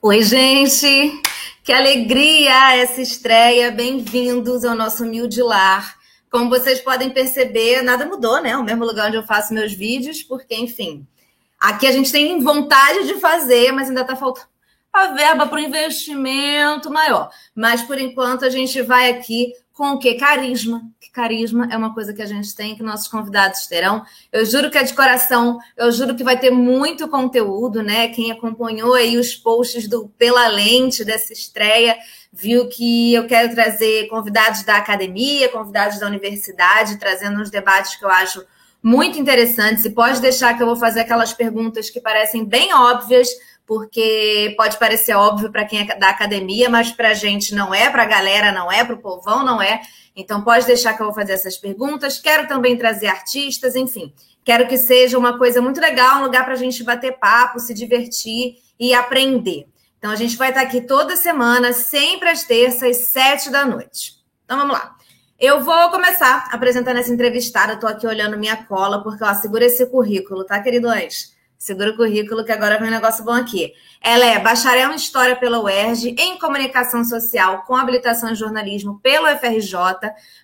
Oi, gente! Que alegria essa estreia! Bem-vindos ao nosso humilde lar. Como vocês podem perceber, nada mudou, né? O mesmo lugar onde eu faço meus vídeos, porque, enfim, aqui a gente tem vontade de fazer, mas ainda está faltando a verba para o investimento maior. Mas, por enquanto, a gente vai aqui com o quê? Carisma. Que carisma é uma coisa que a gente tem, que nossos convidados terão. Eu juro que é de coração, eu juro que vai ter muito conteúdo, né? Quem acompanhou aí os posts do Pela Lente dessa estreia, viu que eu quero trazer convidados da academia, convidados da universidade, trazendo uns debates que eu acho muito interessantes. E pode deixar que eu vou fazer aquelas perguntas que parecem bem óbvias, porque pode parecer óbvio para quem é da academia, mas para a gente não é, para a galera não é, para o povão não é. Então pode deixar que eu vou fazer essas perguntas. Quero também trazer artistas, enfim. Quero que seja uma coisa muito legal, um lugar para a gente bater papo, se divertir e aprender. Então a gente vai estar aqui toda semana, sempre às terças, sete da noite. Então vamos lá. Eu vou começar apresentando essa entrevistada. Estou aqui olhando minha cola, porque ó, segura esse currículo, tá, queridos? Segura o currículo, que agora vem um negócio bom aqui. Ela é bacharel em História pela UERJ, em Comunicação Social, com habilitação em jornalismo pelo FRJ,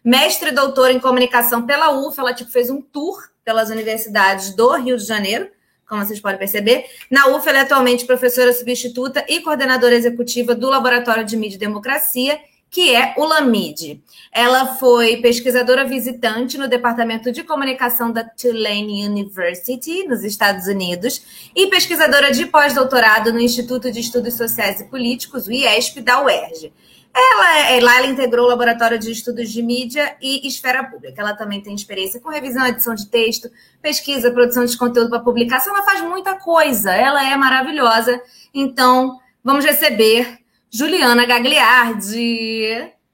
mestre e doutora em Comunicação pela UF. Ela tipo, fez um tour pelas universidades do Rio de Janeiro, como vocês podem perceber. Na UF, ela é atualmente professora substituta e coordenadora executiva do Laboratório de Mídia e Democracia que é o LAMID. Ela foi pesquisadora visitante no Departamento de Comunicação da Tulane University, nos Estados Unidos, e pesquisadora de pós-doutorado no Instituto de Estudos Sociais e Políticos, o IESP, da UERJ. Ela, é, lá ela integrou o Laboratório de Estudos de Mídia e Esfera Pública. Ela também tem experiência com revisão, edição de texto, pesquisa, produção de conteúdo para publicação. Ela faz muita coisa. Ela é maravilhosa. Então, vamos receber Juliana Gagliardi.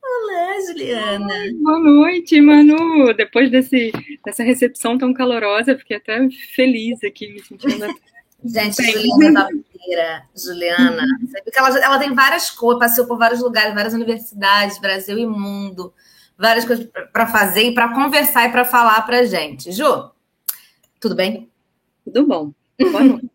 Olá, Juliana. Boa noite, Manu. Depois desse, dessa recepção tão calorosa, fiquei até feliz aqui, me sentindo. Gente, Bem. Juliana da Feira, Juliana, ela, ela tem várias coisas, passeou por vários lugares, várias universidades, Brasil e mundo, várias coisas para fazer e para conversar e para falar para gente. Ju, tudo bem? Tudo bom. Boa noite.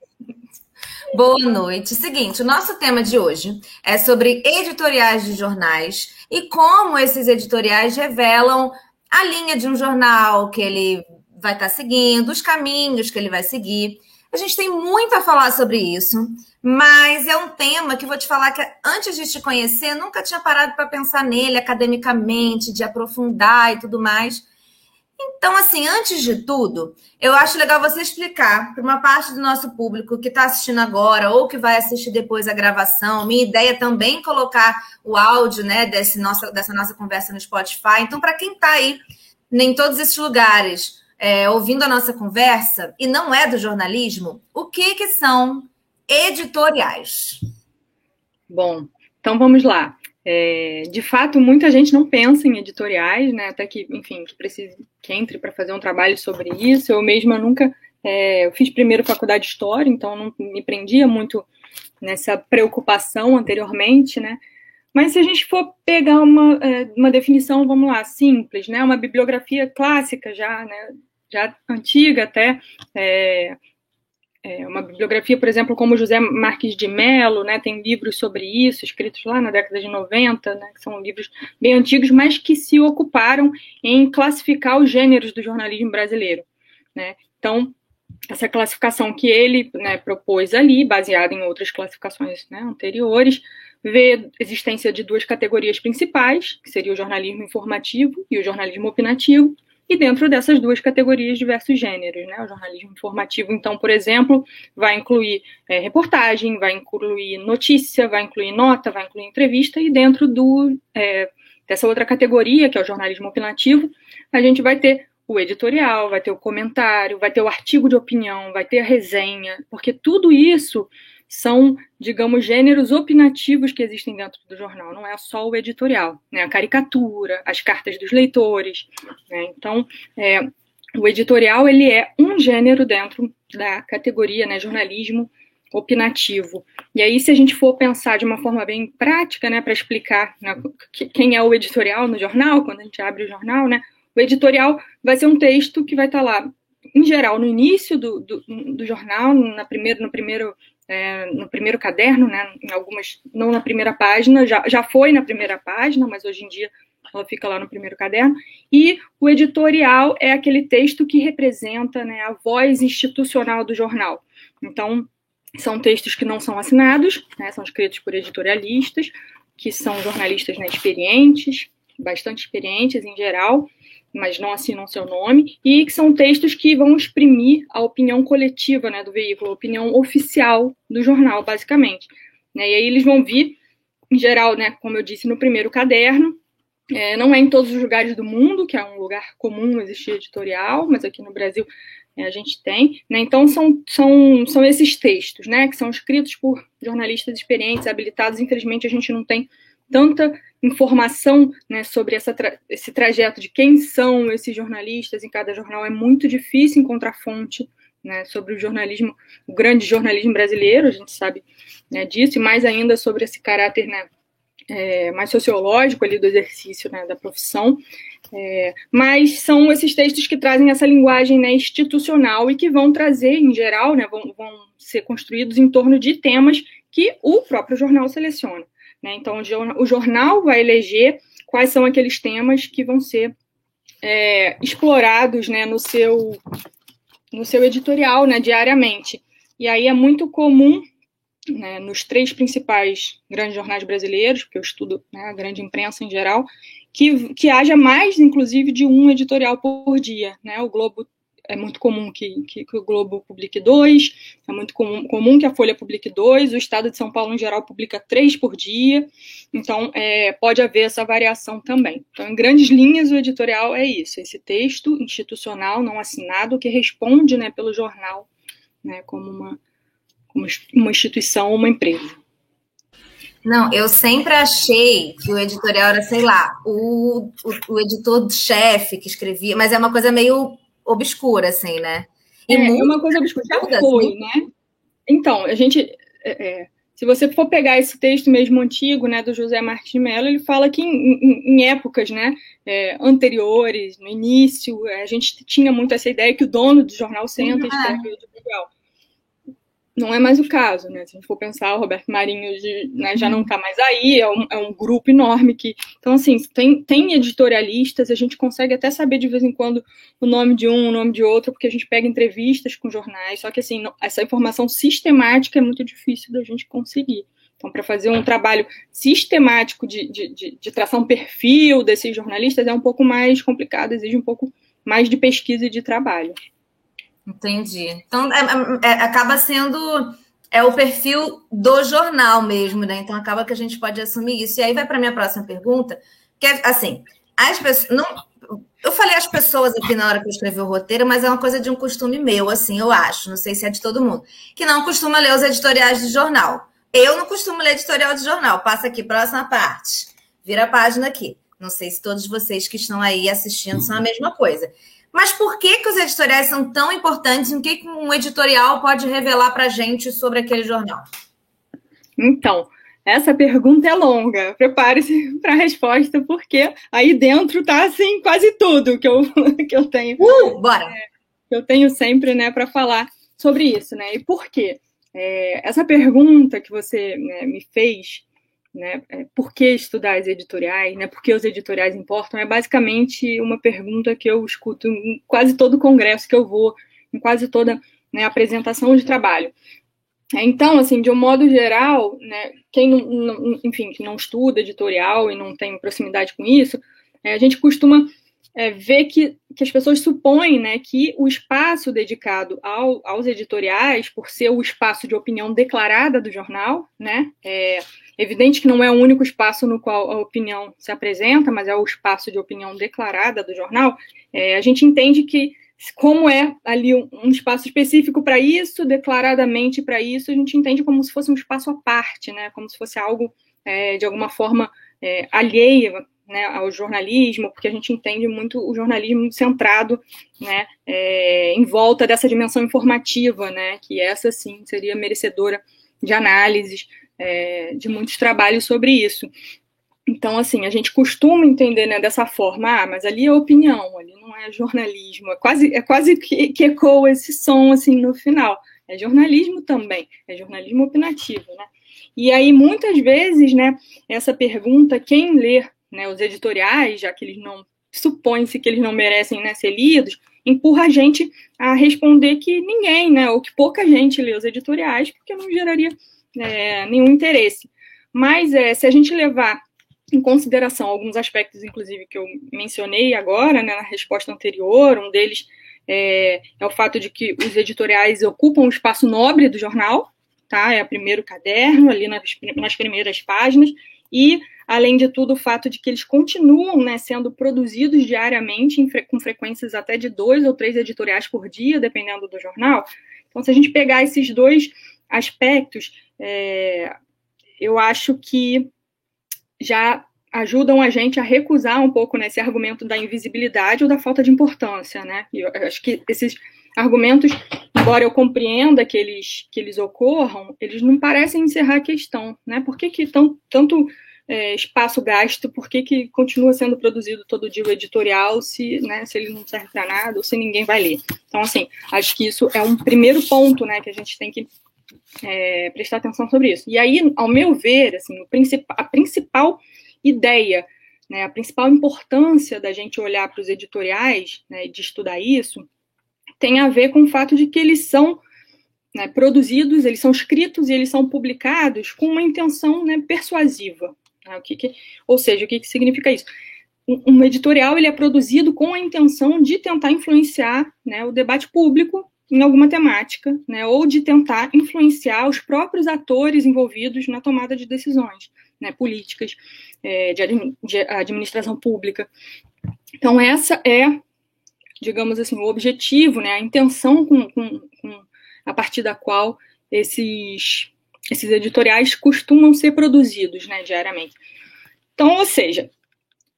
Boa noite. Seguinte, o nosso tema de hoje é sobre editoriais de jornais e como esses editoriais revelam a linha de um jornal que ele vai estar seguindo, os caminhos que ele vai seguir. A gente tem muito a falar sobre isso, mas é um tema que vou te falar que antes de te conhecer, nunca tinha parado para pensar nele academicamente, de aprofundar e tudo mais. Então, assim, antes de tudo, eu acho legal você explicar para uma parte do nosso público que está assistindo agora ou que vai assistir depois a gravação. Minha ideia é também colocar o áudio né, desse nossa, dessa nossa conversa no Spotify. Então, para quem está aí em todos esses lugares é, ouvindo a nossa conversa e não é do jornalismo, o que, que são editoriais? Bom, então vamos lá. É, de fato, muita gente não pensa em editoriais, né? Até que, enfim, que precise que entre para fazer um trabalho sobre isso. Eu mesma nunca é, eu fiz primeiro faculdade de história, então não me prendia muito nessa preocupação anteriormente, né? Mas se a gente for pegar uma, é, uma definição, vamos lá, simples, né? Uma bibliografia clássica já, né? Já antiga até, é, é, uma bibliografia, por exemplo, como José Marques de Mello, né, tem livros sobre isso, escritos lá na década de 90, né, que são livros bem antigos, mas que se ocuparam em classificar os gêneros do jornalismo brasileiro. Né? Então, essa classificação que ele né, propôs ali, baseada em outras classificações né, anteriores, vê a existência de duas categorias principais, que seria o jornalismo informativo e o jornalismo opinativo, e dentro dessas duas categorias, diversos gêneros. Né? O jornalismo informativo, então, por exemplo, vai incluir é, reportagem, vai incluir notícia, vai incluir nota, vai incluir entrevista, e dentro do, é, dessa outra categoria, que é o jornalismo opinativo, a gente vai ter o editorial, vai ter o comentário, vai ter o artigo de opinião, vai ter a resenha, porque tudo isso são, digamos, gêneros opinativos que existem dentro do jornal, não é só o editorial, né? A caricatura, as cartas dos leitores, né? Então, é, o editorial ele é um gênero dentro da categoria, né, jornalismo opinativo. E aí, se a gente for pensar de uma forma bem prática, né, para explicar né, quem é o editorial no jornal, quando a gente abre o jornal, né, o editorial vai ser um texto que vai estar lá em geral, no início do, do, do jornal, na primeiro, no primeiro é, no primeiro caderno, né, em algumas, não na primeira página, já, já foi na primeira página, mas hoje em dia ela fica lá no primeiro caderno, e o editorial é aquele texto que representa né, a voz institucional do jornal. Então, são textos que não são assinados, né, são escritos por editorialistas, que são jornalistas né, experientes, bastante experientes em geral, mas não assinam seu nome, e que são textos que vão exprimir a opinião coletiva né, do veículo, a opinião oficial do jornal, basicamente. Né, e aí eles vão vir, em geral, né, como eu disse, no primeiro caderno, é, não é em todos os lugares do mundo, que é um lugar comum existir editorial, mas aqui no Brasil é, a gente tem. Né? Então, são, são, são esses textos, né, que são escritos por jornalistas experientes, habilitados. Infelizmente, a gente não tem tanta informação né, sobre tra esse trajeto de quem são esses jornalistas em cada jornal. É muito difícil encontrar fonte né, sobre o jornalismo, o grande jornalismo brasileiro, a gente sabe né, disso, e mais ainda sobre esse caráter né, é, mais sociológico ali do exercício né, da profissão, é, mas são esses textos que trazem essa linguagem né, institucional e que vão trazer, em geral, vão, vão ser construídos em torno de temas que o próprio jornal seleciona. Né? Então, o jornal vai eleger quais são aqueles temas que vão ser é, explorados né, no, seu, no seu editorial né, diariamente. E aí é muito comum né, nos três principais grandes jornais brasileiros, porque eu estudo né, a grande imprensa em geral, que, que haja mais, inclusive, de um editorial por dia. Né? O Globo é muito comum que, que, que, o Globo publique dois, é muito comum, comum, que a Folha publique dois, o Estado de São Paulo, em geral, publica três por dia, então é, pode haver essa variação também. Então, em grandes linhas, o editorial é isso, esse texto institucional não assinado que responde né, pelo jornal né, como uma, uma instituição ou uma empresa. Não, eu sempre achei que o editorial era, sei lá, o, o, o editor-chefe que escrevia, mas é uma coisa meio obscura, assim, né? E é, é uma coisa obscura. Já foi, assim. né? Então, a gente. É, é, se você for pegar esse texto mesmo antigo, né, do José Martins de Mello, ele fala que em, em, em épocas, né, é, anteriores, no início, a gente tinha muito essa ideia que o dono do jornal senta e escreve o editorial não é mais o caso, né? Se a gente for pensar, o Roberto Marinho né, já não está mais aí, é um, é um, grupo enorme que. Então, assim, tem, tem editorialistas, a gente consegue até saber de vez em quando o nome de um, o nome de outro, porque a gente pega entrevistas com jornais, só que, assim, essa informação sistemática é muito difícil da gente conseguir. Então, para fazer um trabalho sistemático de, de, de, de traçar um perfil desses jornalistas é um pouco mais complicado, exige um pouco mais de pesquisa e de trabalho. Entendi. Então, é, é, é, acaba sendo é o perfil do jornal mesmo, né? Então, acaba que a gente pode assumir isso. E aí vai para minha próxima pergunta, que é assim, as pessoas... Não, eu falei as pessoas aqui na hora que eu escrevi o roteiro, mas é uma coisa de um costume meu, assim, eu acho. Não sei se é de todo mundo. Que não costuma ler os editoriais de jornal. Eu não costumo ler editorial de jornal. Passa aqui, próxima parte. Vira a página aqui. Não sei se todos vocês que estão aí assistindo são a mesma coisa. Mas por que, que os editoriais são tão importantes? o que, um editorial pode revelar para a gente sobre aquele jornal? Então, essa pergunta é longa. Prepare-se para a resposta, porque aí dentro está assim quase tudo que eu, que eu tenho. Uh, bora! É, que eu tenho sempre né, para falar sobre isso, né? E por quê? É, essa pergunta que você né, me fez né? É, por que estudar as editoriais? Né? Por que os editoriais importam? É basicamente uma pergunta que eu escuto em quase todo congresso que eu vou, em quase toda né, apresentação de trabalho. É, então, assim, de um modo geral, né, quem não, não, enfim, que não estuda editorial e não tem proximidade com isso, é, a gente costuma é, ver que, que as pessoas supõem né, que o espaço dedicado ao, aos editoriais, por ser o espaço de opinião declarada do jornal, né, é, Evidente que não é o único espaço no qual a opinião se apresenta, mas é o espaço de opinião declarada do jornal. É, a gente entende que, como é ali um, um espaço específico para isso, declaradamente para isso, a gente entende como se fosse um espaço à parte, né? como se fosse algo é, de alguma forma é, né, ao jornalismo, porque a gente entende muito o jornalismo centrado né, é, em volta dessa dimensão informativa, né, que essa sim seria merecedora de análises, é, de muitos trabalhos sobre isso. Então, assim, a gente costuma entender né, dessa forma, ah, mas ali é opinião, ali não é jornalismo, é quase, é quase que, que ecoa esse som assim no final. é jornalismo também, é jornalismo opinativo, né? E aí, muitas vezes, né, essa pergunta, quem lê né, os editoriais, já que eles não, supõe-se que eles não merecem né, ser lidos, empurra a gente a responder que ninguém, né, ou que pouca gente lê os editoriais, porque não geraria é, nenhum interesse. Mas é, se a gente levar em consideração alguns aspectos, inclusive, que eu mencionei agora, né, na resposta anterior, um deles é, é, o fato de que os editoriais ocupam o espaço nobre do jornal, tá? É o primeiro caderno, ali nas, nas primeiras páginas, e, além de tudo, o fato de que eles continuam né, sendo produzidos diariamente, com frequências até de dois ou três editoriais por dia, dependendo do jornal. Então, se a gente pegar esses dois aspectos, é, eu acho que já ajudam a gente a recusar um pouco nesse né, argumento da invisibilidade ou da falta de importância, né? E eu acho que esses argumentos, embora eu compreenda que eles, que eles ocorram, eles não parecem encerrar a questão, né? Por que, que tão, tanto é, espaço gasto, por que, que continua sendo produzido todo dia o editorial se, né, se ele não serve para nada ou se ninguém vai ler? Então, assim, acho que isso é um primeiro ponto, né, que a gente tem que é, prestar atenção sobre isso. E aí, ao meu ver, assim, princip a principal ideia, né, a principal importância da gente olhar para os editoriais, né, de estudar isso, tem a ver com o fato de que eles são né, produzidos, eles são escritos e eles são publicados com uma intenção né, persuasiva. Né, o que, que ou seja, o que, que significa isso? Um, um, editorial ele é produzido com a intenção de tentar influenciar né, o debate público em alguma temática, né, ou de tentar influenciar os próprios atores envolvidos na tomada de decisões né, políticas, é, de, de administração pública. Então, essa é digamos assim, o objetivo, né, a intenção com, com, com, a partir da qual esses, esses editoriais costumam ser produzidos né, diariamente. Então, ou seja,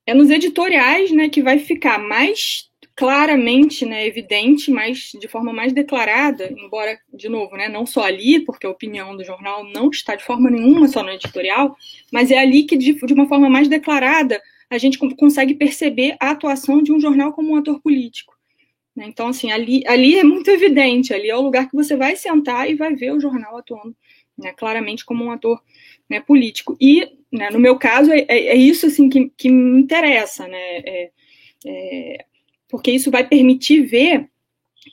é nos editoriais né, que vai ficar mais claramente né, evidente, mais, de forma mais declarada, embora, de novo, né, não só ali, porque a opinião do jornal não está de forma nenhuma só no editorial, mas é ali que, de, de uma forma mais declarada, a gente consegue perceber a atuação de um jornal como um ator político. Né? Então, assim, ali, ali é muito evidente, ali é o lugar que você vai sentar e vai ver o jornal atuando né, claramente como um ator né, político. E, né, no meu caso, é, é, é, isso assim, que, que me interessa, né, é, é porque isso vai permitir ver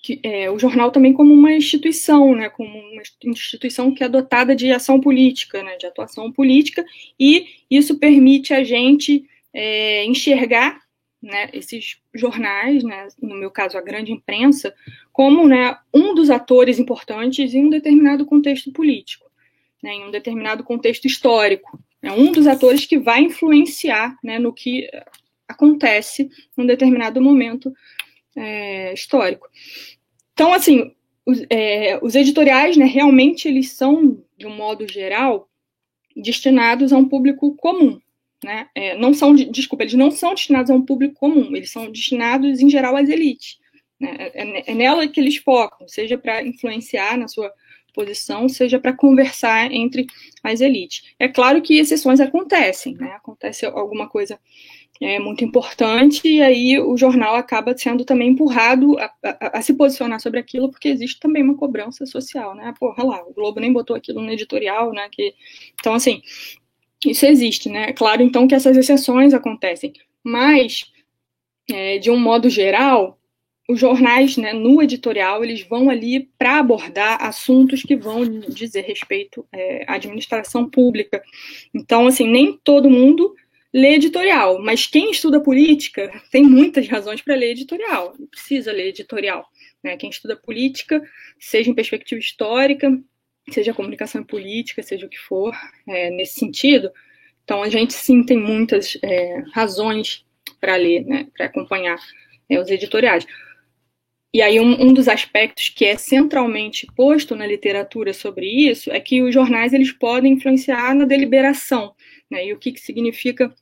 que, é, o jornal também como uma instituição, né, como uma instituição que é dotada de ação política, né, de atuação política, e isso permite a gente é, enxergar né, esses jornais, né, no meu caso a grande imprensa, como né, um dos atores importantes em um determinado contexto político, né, em um determinado contexto histórico. É um dos atores que vai influenciar né, no que acontece num determinado momento é, histórico. Então, assim, os, é, os editoriais, né, realmente eles são, de um modo geral, destinados a um público comum, né? É, não são, desculpa, eles não são destinados a um público comum, eles são destinados, em geral, às elites. Né? É, é, é nela que eles focam, seja para influenciar na sua posição, seja para conversar entre as elites. É claro que exceções acontecem, né? acontece alguma coisa é, muito importante, e aí o jornal acaba sendo também empurrado a, a, a, se posicionar sobre aquilo, porque existe também uma cobrança social, né? Porra lá, o Globo nem botou aquilo no editorial, né? Que, então, assim, isso existe, né? Claro, então, que essas exceções acontecem, mas, é, de um modo geral, os jornais, né, no editorial, eles vão ali para abordar assuntos que vão dizer respeito é, à administração pública. Então, assim, nem todo mundo lê editorial, mas quem estuda política tem muitas razões para ler editorial, precisa ler editorial. Né? Quem estuda política, seja em perspectiva histórica, seja comunicação política, seja o que for, é, nesse sentido. Então, a gente sim tem muitas é, razões para ler, né, para acompanhar é, os editoriais. E aí, um, um, dos aspectos que é centralmente posto na literatura sobre isso é que os jornais eles podem influenciar na deliberação. Né, e o que, que significa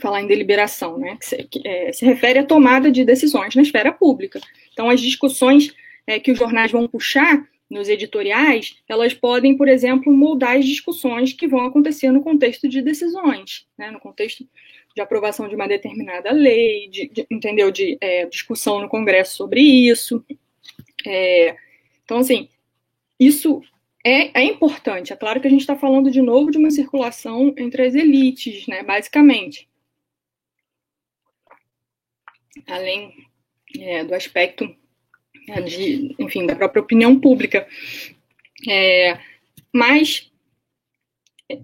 falar em deliberação? Né, que se, que, é, se refere à tomada de decisões na esfera pública. Então, as discussões é, que os jornais vão puxar nos editoriais, elas podem, por exemplo, moldar as discussões que vão acontecer no contexto de decisões, né, no contexto de aprovação de uma determinada lei, de, de entendeu, de é, discussão no Congresso sobre isso. É, então, assim, isso é, é, importante. É claro que a gente está falando de novo de uma circulação entre as elites, né, basicamente. Além é, do aspecto né, de, enfim, da própria opinião pública. É, mas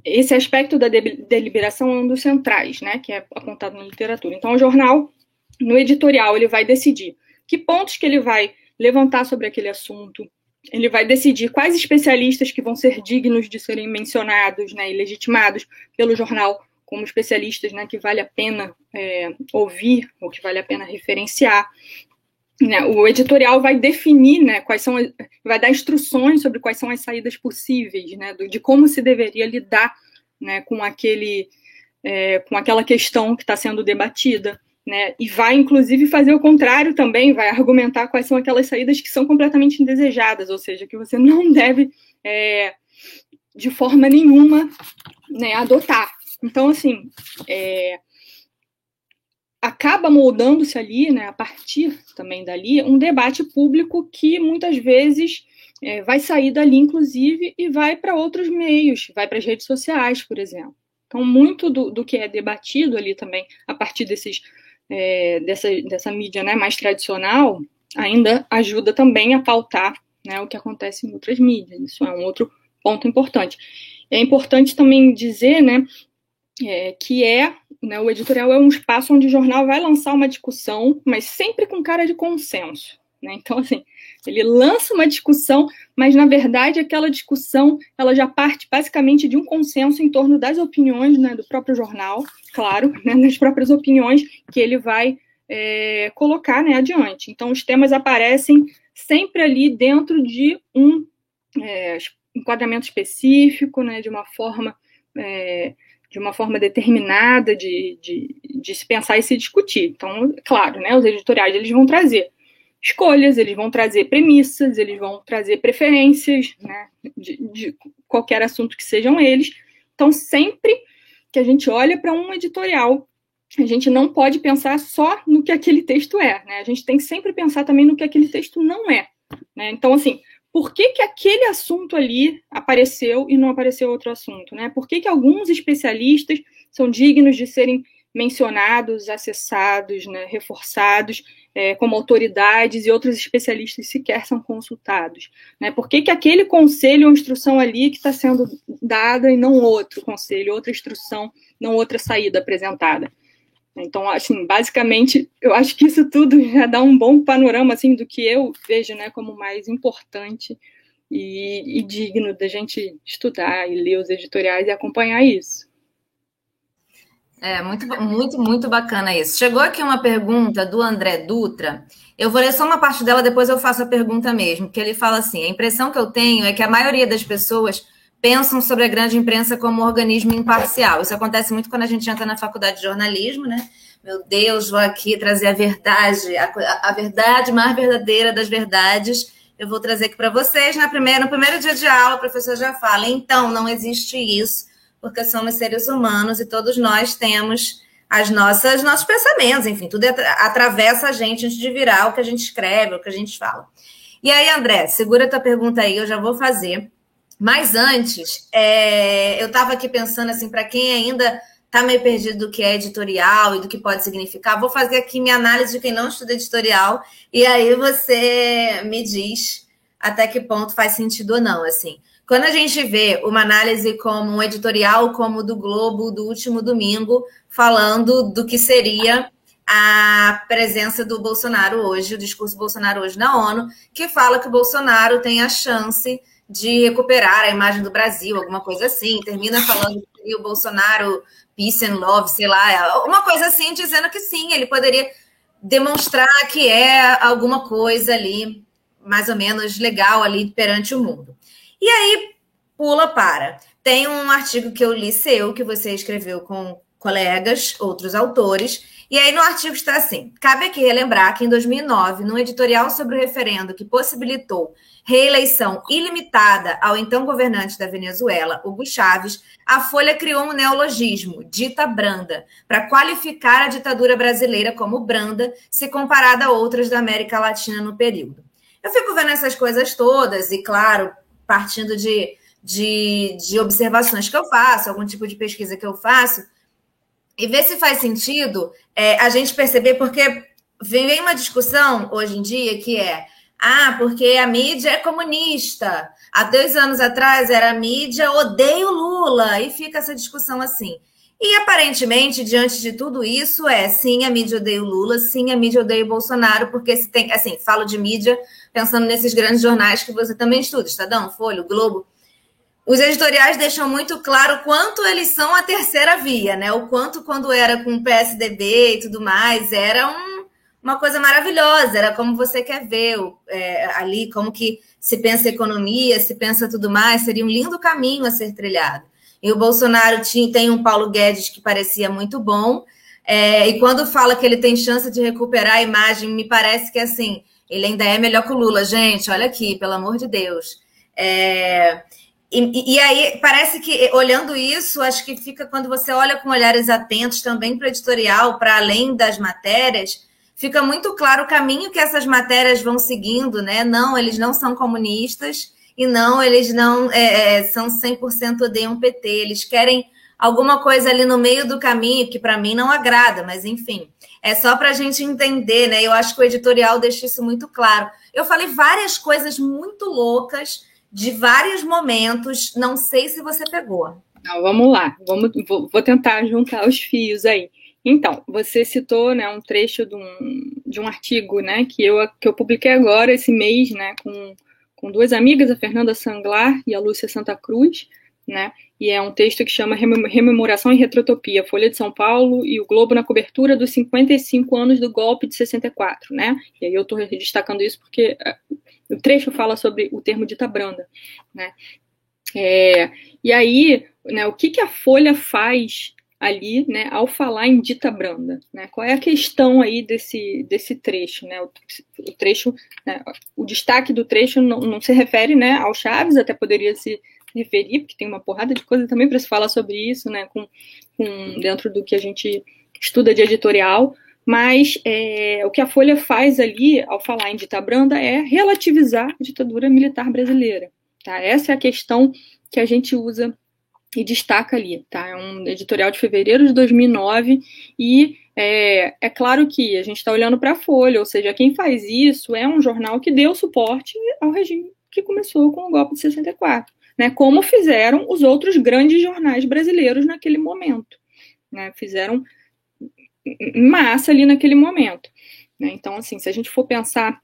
esse aspecto da deliberação é um dos centrais, né, que é apontado na literatura. Então, o jornal, no editorial, ele vai decidir que pontos que ele vai levantar sobre aquele assunto, ele vai decidir quais especialistas que vão ser dignos de serem mencionados né, e legitimados pelo jornal como especialistas né, que vale a pena é, ouvir ou que vale a pena referenciar. Né, o editorial vai definir né, quais são, vai dar instruções sobre quais são as saídas possíveis, né, de como se deveria lidar né, com aquele, é, com aquela questão que está sendo debatida. Né, e vai, inclusive, fazer o contrário também, vai argumentar quais são aquelas saídas que são completamente indesejadas, ou seja, que você não deve, é, de forma nenhuma, né, adotar. Então, assim, é, acaba moldando-se ali, né, a partir também dali, um debate público que muitas vezes é, vai sair dali, inclusive, e vai para outros meios, vai para as redes sociais, por exemplo. Então, muito do, do, que é debatido ali também, a partir desses, é, dessa, dessa mídia né, mais tradicional, ainda ajuda também a pautar né, o que acontece em outras mídias. Isso é um outro ponto importante. É importante também dizer né, é, que é né, o editorial é um espaço onde o jornal vai lançar uma discussão, mas sempre com cara de consenso. Né? Então, assim, ele lança uma discussão, mas na verdade aquela discussão ela já parte basicamente de um consenso em torno das opiniões né, do próprio jornal, claro, né, das próprias opiniões que ele vai é, colocar né, adiante. Então, os temas aparecem sempre ali dentro de um é, enquadramento específico, né, de uma forma é, de uma forma determinada de, de, de, se pensar e se discutir. Então, claro, né, os editoriais eles vão trazer escolhas, eles vão trazer premissas, eles vão trazer preferências né, de, de qualquer assunto que sejam eles. Então, sempre que a gente olha para um editorial, a gente não pode pensar só no que aquele texto é, né? A gente tem que sempre pensar também no que aquele texto não é. Né? Então, assim, por que, que aquele assunto ali apareceu e não apareceu outro assunto, né? Por que, que alguns especialistas são dignos de serem mencionados, acessados, né, reforçados é, como autoridades e outros especialistas sequer são consultados? Né? Por que, que aquele conselho ou instrução ali que está sendo dada e não outro conselho, outra instrução, não outra saída apresentada? Então, assim, basicamente, eu acho que isso tudo já dá um bom panorama, assim, do que eu vejo, né, como mais importante e, e digno da gente estudar e ler os editoriais e acompanhar isso. É, muito, muito, muito bacana isso. Chegou aqui uma pergunta do André Dutra. Eu vou ler só uma parte dela, depois eu faço a pergunta mesmo, que ele fala assim: a impressão que eu tenho é que a maioria das pessoas pensam sobre a grande imprensa como um organismo imparcial. Isso acontece muito quando a gente entra na faculdade de jornalismo, né? Meu Deus, vou aqui trazer a verdade, a, a verdade mais verdadeira das verdades. Eu vou trazer aqui para vocês. Na primeira, no primeiro dia de aula, o professor já fala: então, não existe isso, porque somos seres humanos e todos nós temos as nossas nossos pensamentos, enfim, tudo atravessa a gente antes de virar o que a gente escreve, o que a gente fala. E aí, André, segura a tua pergunta aí, eu já vou fazer. Mas antes, é, eu estava aqui pensando assim, para quem ainda está meio perdido do que é editorial e do que pode significar, vou fazer aqui minha análise de quem não estuda editorial, e aí você me diz até que ponto faz sentido ou não. Assim, quando a gente vê uma análise como um editorial como o do Globo do último domingo, falando do que seria a presença do Bolsonaro hoje, o discurso do Bolsonaro hoje na ONU, que fala que o Bolsonaro tem a chance de recuperar a imagem do Brasil, alguma coisa assim. Termina falando que o Bolsonaro, peace and love, sei lá, uma coisa assim, dizendo que sim, ele poderia demonstrar que é alguma coisa ali, mais ou menos legal ali perante o mundo. E aí, pula para. Tem um artigo que eu li seu, que você escreveu com colegas, outros autores, e aí no artigo está assim: cabe aqui relembrar que em 2009, num editorial sobre o referendo que possibilitou reeleição ilimitada ao então governante da Venezuela, Hugo Chávez, a Folha criou um neologismo, dita branda, para qualificar a ditadura brasileira como branda, se comparada a outras da América Latina no período. Eu fico vendo essas coisas todas e, claro, partindo de, de, de observações que eu faço, algum tipo de pesquisa que eu faço, e ver se faz sentido é, a gente perceber, porque vem uma discussão hoje em dia que é ah, porque a mídia é comunista. Há dois anos atrás era a mídia odeio Lula, e fica essa discussão assim. E aparentemente, diante de tudo isso, é sim, a mídia odeia o Lula, sim, a mídia odeia o Bolsonaro, porque se tem, assim, falo de mídia pensando nesses grandes jornais que você também estuda, Estadão, Folha, Globo. Os editoriais deixam muito claro quanto eles são a terceira via, né? O quanto quando era com o PSDB e tudo mais, era um, uma coisa maravilhosa, era como você quer ver é, ali, como que se pensa economia, se pensa tudo mais, seria um lindo caminho a ser trilhado. E o Bolsonaro tinha, tem um Paulo Guedes que parecia muito bom. É, e quando fala que ele tem chance de recuperar a imagem, me parece que assim, ele ainda é melhor que o Lula, gente. Olha aqui, pelo amor de Deus. É, e, e, aí, parece que, olhando isso, acho que fica quando você olha com olhares atentos também para o editorial, para além das matérias, fica muito claro o caminho que essas matérias vão seguindo, né? Não, eles não são comunistas, e não, eles não é, é são 100% odeiam PT, eles querem alguma coisa ali no meio do caminho que para mim não agrada, mas enfim, é só para a gente entender, né? Eu acho que o editorial deixa isso muito claro. Eu falei várias coisas muito loucas de vários momentos, não sei se você pegou. Não, vamos lá, vamos, vou, vou tentar juntar os fios aí. Então, você citou né, um trecho de um, de um artigo né, que, eu, que eu publiquei agora, esse mês, né, com com duas amigas, a Fernanda Sanglar e a Lúcia Santa Cruz, né? E é um texto que chama Rememoração e Retrotopia, Folha de São Paulo e o Globo na cobertura dos 55 anos do golpe de 64, né? E aí eu estou destacando isso porque é, o trecho fala sobre o termo dita branda, né? É, e aí, né, o que, que a Folha faz ali, né, ao falar em dita branda, né? Qual é a questão aí desse, desse trecho, né? O, trecho, né, o destaque do trecho não, não, se refere, né, ao Chaves, até poderia se referir, porque tem uma porrada de coisa também para se falar sobre isso, né, com, com, dentro do que a gente estuda de editorial, mas é, o que a Folha faz ali, ao falar em dita branda, é relativizar a ditadura militar brasileira, tá? Essa é a questão que a gente usa e destaca ali, tá? É um editorial de fevereiro de 2009 e é, é claro que a gente está olhando para a Folha, ou seja, quem faz isso é um jornal que deu suporte ao regime que começou com o golpe de 64, né? Como fizeram os outros grandes jornais brasileiros naquele momento, né? Fizeram massa ali naquele momento, né? Então, assim, se a gente for pensar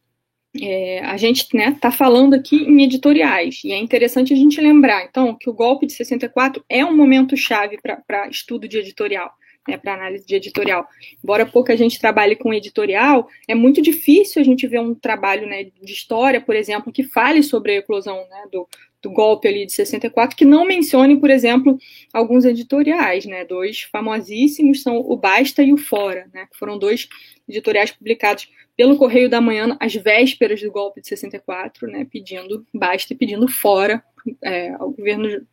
é, a gente está né, tá falando aqui em editoriais, e é interessante a gente lembrar, então, que o golpe de 64 é um momento chave para estudo de editorial, né, para análise de editorial. Embora pouca gente trabalhe com editorial, é muito difícil a gente ver um trabalho né, de história, por exemplo, que fale sobre a eclosão né, do, do golpe ali de 64, que não mencione, por exemplo, alguns editoriais, né? Dois famosíssimos são o Basta e o Fora, né? Que foram dois editoriais publicados pelo Correio da Manhã às vésperas do golpe de 64, né, pedindo basta e pedindo fora é, ao governo,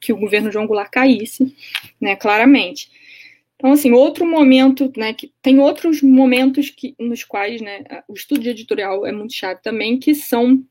que o governo João Goulart caísse, né, claramente. Então, assim, outro momento, né, que tem outros momentos que, nos quais, né, o estudo editorial é muito chato também, que são,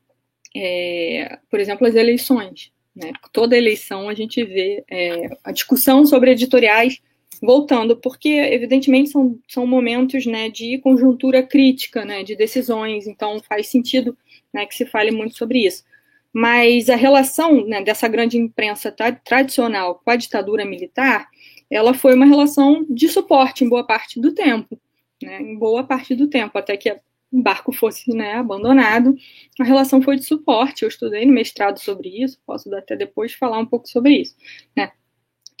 é, por exemplo, as eleições. Né? Toda eleição a gente vê é, a discussão sobre editoriais voltando, porque evidentemente são, são momentos né, de conjuntura crítica, né, de decisões, então faz sentido né, que se fale muito sobre isso. Mas a relação né, dessa grande imprensa tradicional com a ditadura militar, ela foi uma relação de suporte em boa parte do tempo, né, em boa parte do tempo, até que o barco fosse né, abandonado, a relação foi de suporte. Eu estudei no mestrado sobre isso, posso até depois falar um pouco sobre isso. Né?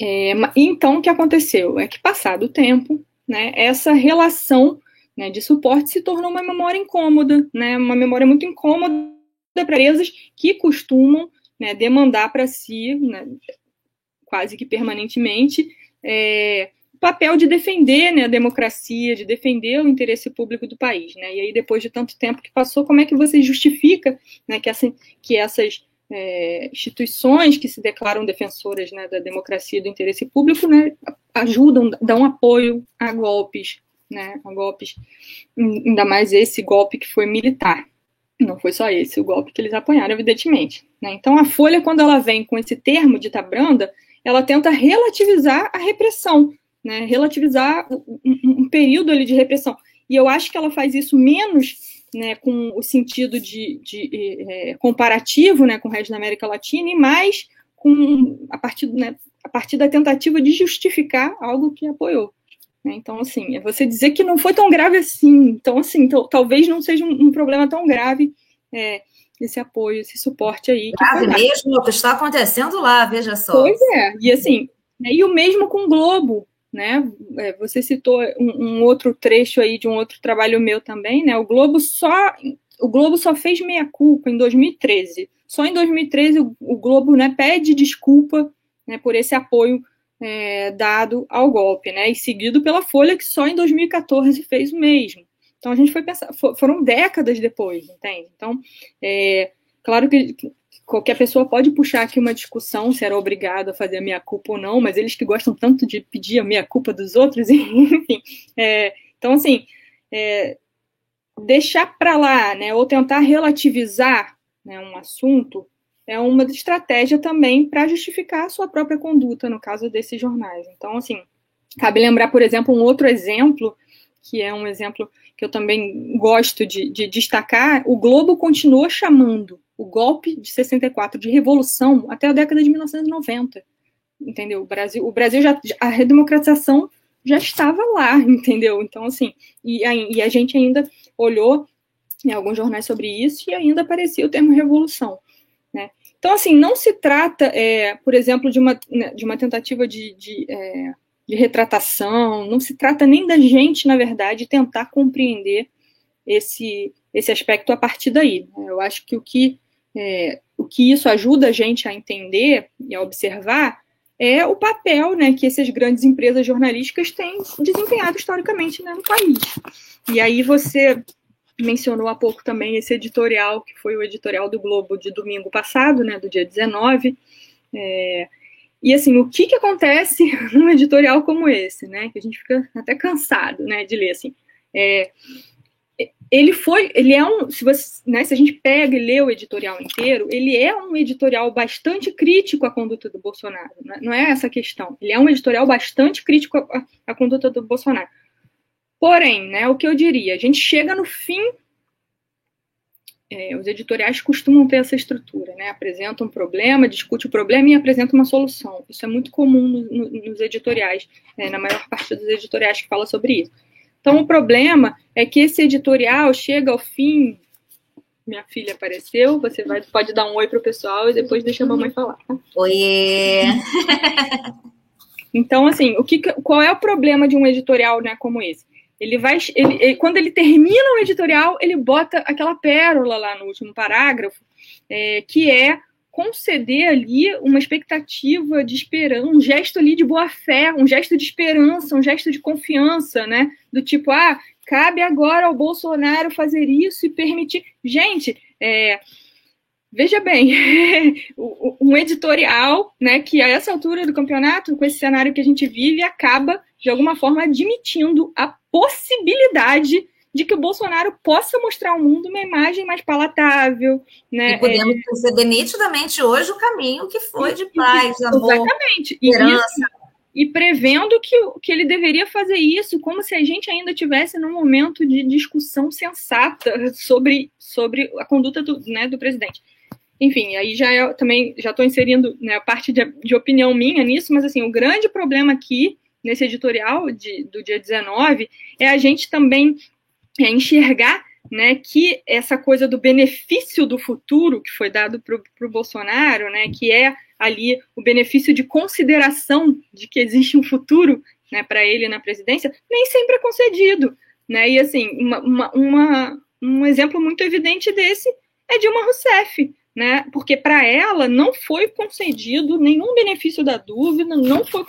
É, então, o que aconteceu? É que, passado o tempo, né, essa relação né, de suporte se tornou uma memória incômoda, né, uma memória muito incômoda para empresas que costumam né, demandar para si, né, quase que permanentemente, é, o papel de defender né, a democracia, de defender o interesse público do país. Né? E aí, depois de tanto tempo que passou, como é que você justifica né, que, essa, que essas é, instituições que se declaram defensoras né, da democracia e do interesse público né, ajudam, dão apoio a golpes, né, a golpes, ainda mais esse golpe que foi militar. Não foi só esse o golpe que eles apanharam, evidentemente. Né? Então, a Folha, quando ela vem com esse termo de branda, ela tenta relativizar a repressão, né? relativizar um, um, período ali de repressão. E eu acho que ela faz isso menos né, com o sentido de, de é, comparativo né, com o resto da América Latina e mais com a partir, né, a partir da tentativa de justificar algo que apoiou. Né? Então, assim, é você dizer que não foi tão grave assim. Então, assim, talvez não seja um, um, problema tão grave é, esse apoio, esse suporte aí. Grave mesmo, o que está acontecendo lá, veja só. Pois é, e assim, né, e o mesmo com o Globo, né? É, você citou um, um, outro trecho aí de um outro trabalho meu também, né? O Globo só o Globo só fez meia culpa em 2013. Só em 2013 o, o Globo né, pede desculpa né, por esse apoio é, dado ao golpe, né? E seguido pela Folha, que só em 2014 fez o mesmo. Então a gente foi pensar, foram décadas depois, entende? Então, é, claro que qualquer pessoa pode puxar aqui uma discussão se era obrigado a fazer a minha culpa ou não, mas eles que gostam tanto de pedir a minha culpa dos outros, enfim. É, então, assim, é, deixar para lá, né, ou tentar relativizar né, um assunto, é uma estratégia também para justificar a sua própria conduta, no caso desses jornais. Então, assim, cabe lembrar, por exemplo, um outro exemplo, que é um exemplo que eu também gosto de, de destacar: o Globo continua chamando o golpe de 64 de revolução até a década de 1990. Entendeu? O Brasil, o Brasil já. A redemocratização já estava lá, entendeu? Então, assim, e a, e a gente ainda olhou em alguns jornais sobre isso e ainda aparecia o termo revolução. Então, assim, não se trata, é, por exemplo, de uma, né, de uma tentativa de, de, é, de, retratação, não se trata nem da gente, na verdade, tentar compreender esse, esse aspecto a partir daí. Né? Eu acho que o que, é, o que isso ajuda a gente a entender e a observar é o papel né, que essas grandes empresas jornalísticas têm desempenhado historicamente né, no país. E aí você mencionou há pouco também esse editorial, que foi o editorial do Globo de domingo passado, né, do dia 19. É, e assim, o que, que acontece num editorial como esse, né? Que a gente fica até cansado, né, de ler assim. É, ele foi, ele é um, se você, né, se a gente pega e lê o editorial inteiro, ele é um editorial bastante crítico à conduta do Bolsonaro. Né? Não é essa a questão. Ele é um editorial bastante crítico à, à conduta do Bolsonaro. Porém, né, o que eu diria, a gente chega no fim, é, os editoriais costumam ter essa estrutura, né, apresentam um problema, discute o problema e apresenta uma solução. Isso é muito comum no, no, nos editoriais, né, na maior parte dos editoriais que fala sobre isso. Então, o problema é que esse editorial chega ao fim. Minha filha apareceu, você vai, pode dar um oi para o pessoal e depois deixa a mamãe falar. Tá? Oiê! Então, assim, o que, qual é o problema de um editorial né, como esse? Ele vai, ele, ele, quando ele termina o editorial, ele bota aquela pérola lá no último parágrafo, é, que é conceder ali uma expectativa de esperança, um gesto ali de boa fé, um gesto de esperança, um gesto de confiança, né? Do tipo, ah, cabe agora ao Bolsonaro fazer isso e permitir. Gente, é, veja bem, um editorial, né, que a essa altura do campeonato, com esse cenário que a gente vive, acaba de alguma forma admitindo a possibilidade de que o Bolsonaro possa mostrar ao mundo uma imagem mais palatável, né? E podemos é... perceber nitidamente hoje o caminho que foi de paz, amor, Exatamente. esperança. E, e prevendo que, que ele deveria fazer isso, como se a gente ainda tivesse num momento de discussão sensata sobre, sobre a conduta do, né, do presidente. Enfim, aí já eu também já estou inserindo né, a parte de, de opinião minha nisso, mas assim, o grande problema aqui nesse editorial de, do dia 19 é a gente também é, enxergar né, que essa coisa do benefício do futuro que foi dado para o Bolsonaro, né, que é ali o benefício de consideração de que existe um futuro né, para ele na presidência, nem sempre é concedido. Né? E assim, uma, uma, uma, um exemplo muito evidente desse é Dilma Rousseff, né? Porque para ela não foi concedido nenhum benefício da dúvida, não foi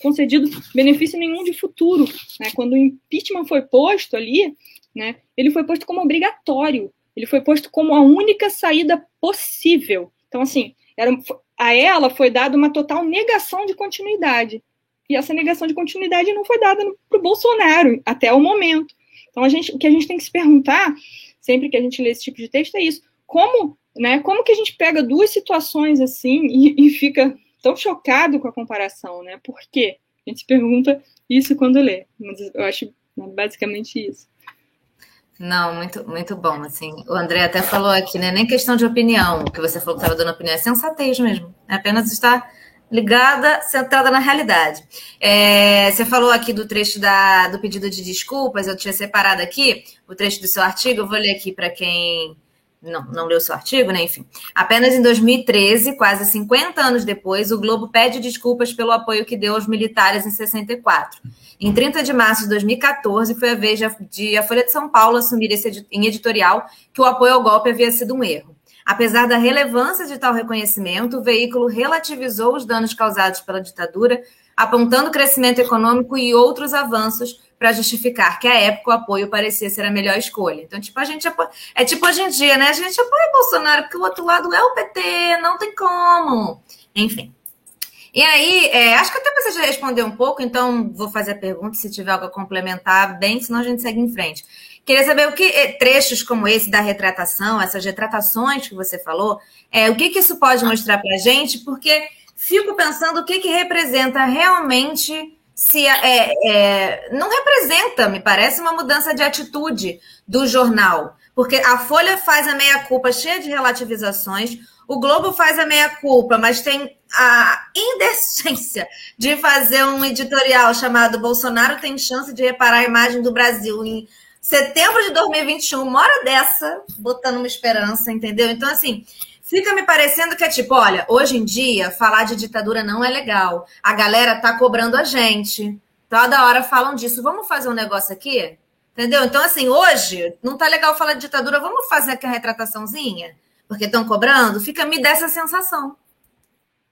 concedido benefício nenhum de futuro, né? Quando o impeachment foi posto ali, né? Ele foi posto como obrigatório, ele foi posto como a única saída possível. Então assim, era, a ela foi dada uma total negação de continuidade. E essa negação de continuidade não foi dada para o Bolsonaro até o momento. Então a gente, o que a gente tem que se perguntar sempre que a gente lê esse tipo de texto é isso. Como, né, como que a gente pega duas situações assim e, e fica tão chocado com a comparação, né? Por quê? A gente se pergunta isso quando lê, mas eu acho basicamente isso. Não, muito, muito bom, assim. O André até falou aqui, né? Nem questão de opinião, que você falou que estava dando opinião, é sensatez mesmo. É apenas estar ligada, centrada na realidade. É, você falou aqui do trecho da, do pedido de desculpas, eu tinha separado aqui o trecho do seu artigo, eu vou ler aqui para quem não, não leu seu artigo, né? Enfim. Apenas em 2013, quase 50 anos depois, o Globo pede desculpas pelo apoio que deu aos militares em 64. Em 30 de março de 2014, foi a vez de a Folha de São Paulo assumir esse, em editorial que o apoio ao golpe havia sido um erro. Apesar da relevância de tal reconhecimento, o veículo relativizou os danos causados pela ditadura, apontando crescimento econômico e outros avanços para justificar que à época o apoio parecia ser a melhor escolha. Então, tipo, a gente apoia... é tipo hoje em dia, né? A gente apoia Bolsonaro porque o outro lado é o PT, não tem como. Enfim. E aí, é, acho que até você já respondeu um pouco, então vou fazer a pergunta, se tiver algo a complementar, bem, senão a gente segue em frente. Queria saber o que é, trechos como esse da retratação, essas retratações que você falou, é, o que, que isso pode mostrar para a gente, porque fico pensando o que, que representa realmente se é, é, não representa, me parece, uma mudança de atitude do jornal. Porque a Folha faz a meia-culpa cheia de relativizações, o Globo faz a meia-culpa, mas tem a indecência de fazer um editorial chamado Bolsonaro tem chance de reparar a imagem do Brasil em setembro de 2021, uma hora dessa, botando uma esperança, entendeu? Então, assim, fica me parecendo que é tipo, olha, hoje em dia, falar de ditadura não é legal. A galera tá cobrando a gente. Toda hora falam disso. Vamos fazer um negócio aqui? Entendeu? Então, assim, hoje não tá legal falar de ditadura, vamos fazer aqui a retrataçãozinha? Porque estão cobrando? Fica me dessa sensação.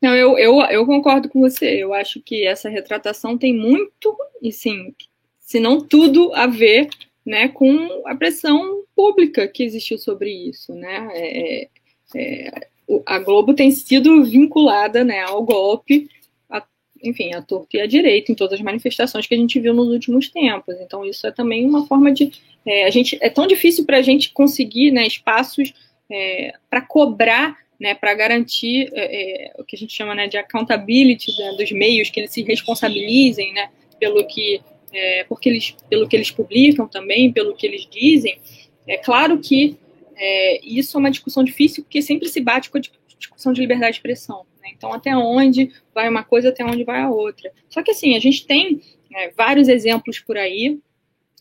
Não, eu, eu, eu concordo com você. Eu acho que essa retratação tem muito, e sim, se não tudo, a ver né, com a pressão pública que existiu sobre isso, né? É, é, a Globo tem sido vinculada, né, ao golpe, a, enfim, à torta e à direita em todas as manifestações que a gente viu nos últimos tempos. Então isso é também uma forma de é, a gente é tão difícil para a gente conseguir, né, espaços é, para cobrar né, para garantir é, é, o que a gente chama né, de accountability né, dos meios, que eles se responsabilizem né, pelo que é, porque eles, pelo que eles publicam também, pelo que eles dizem, é claro que é, isso é uma discussão difícil, porque sempre se bate com a discussão de liberdade de expressão. Né? Então, até onde vai uma coisa, até onde vai a outra. Só que, assim, a gente tem é, vários exemplos por aí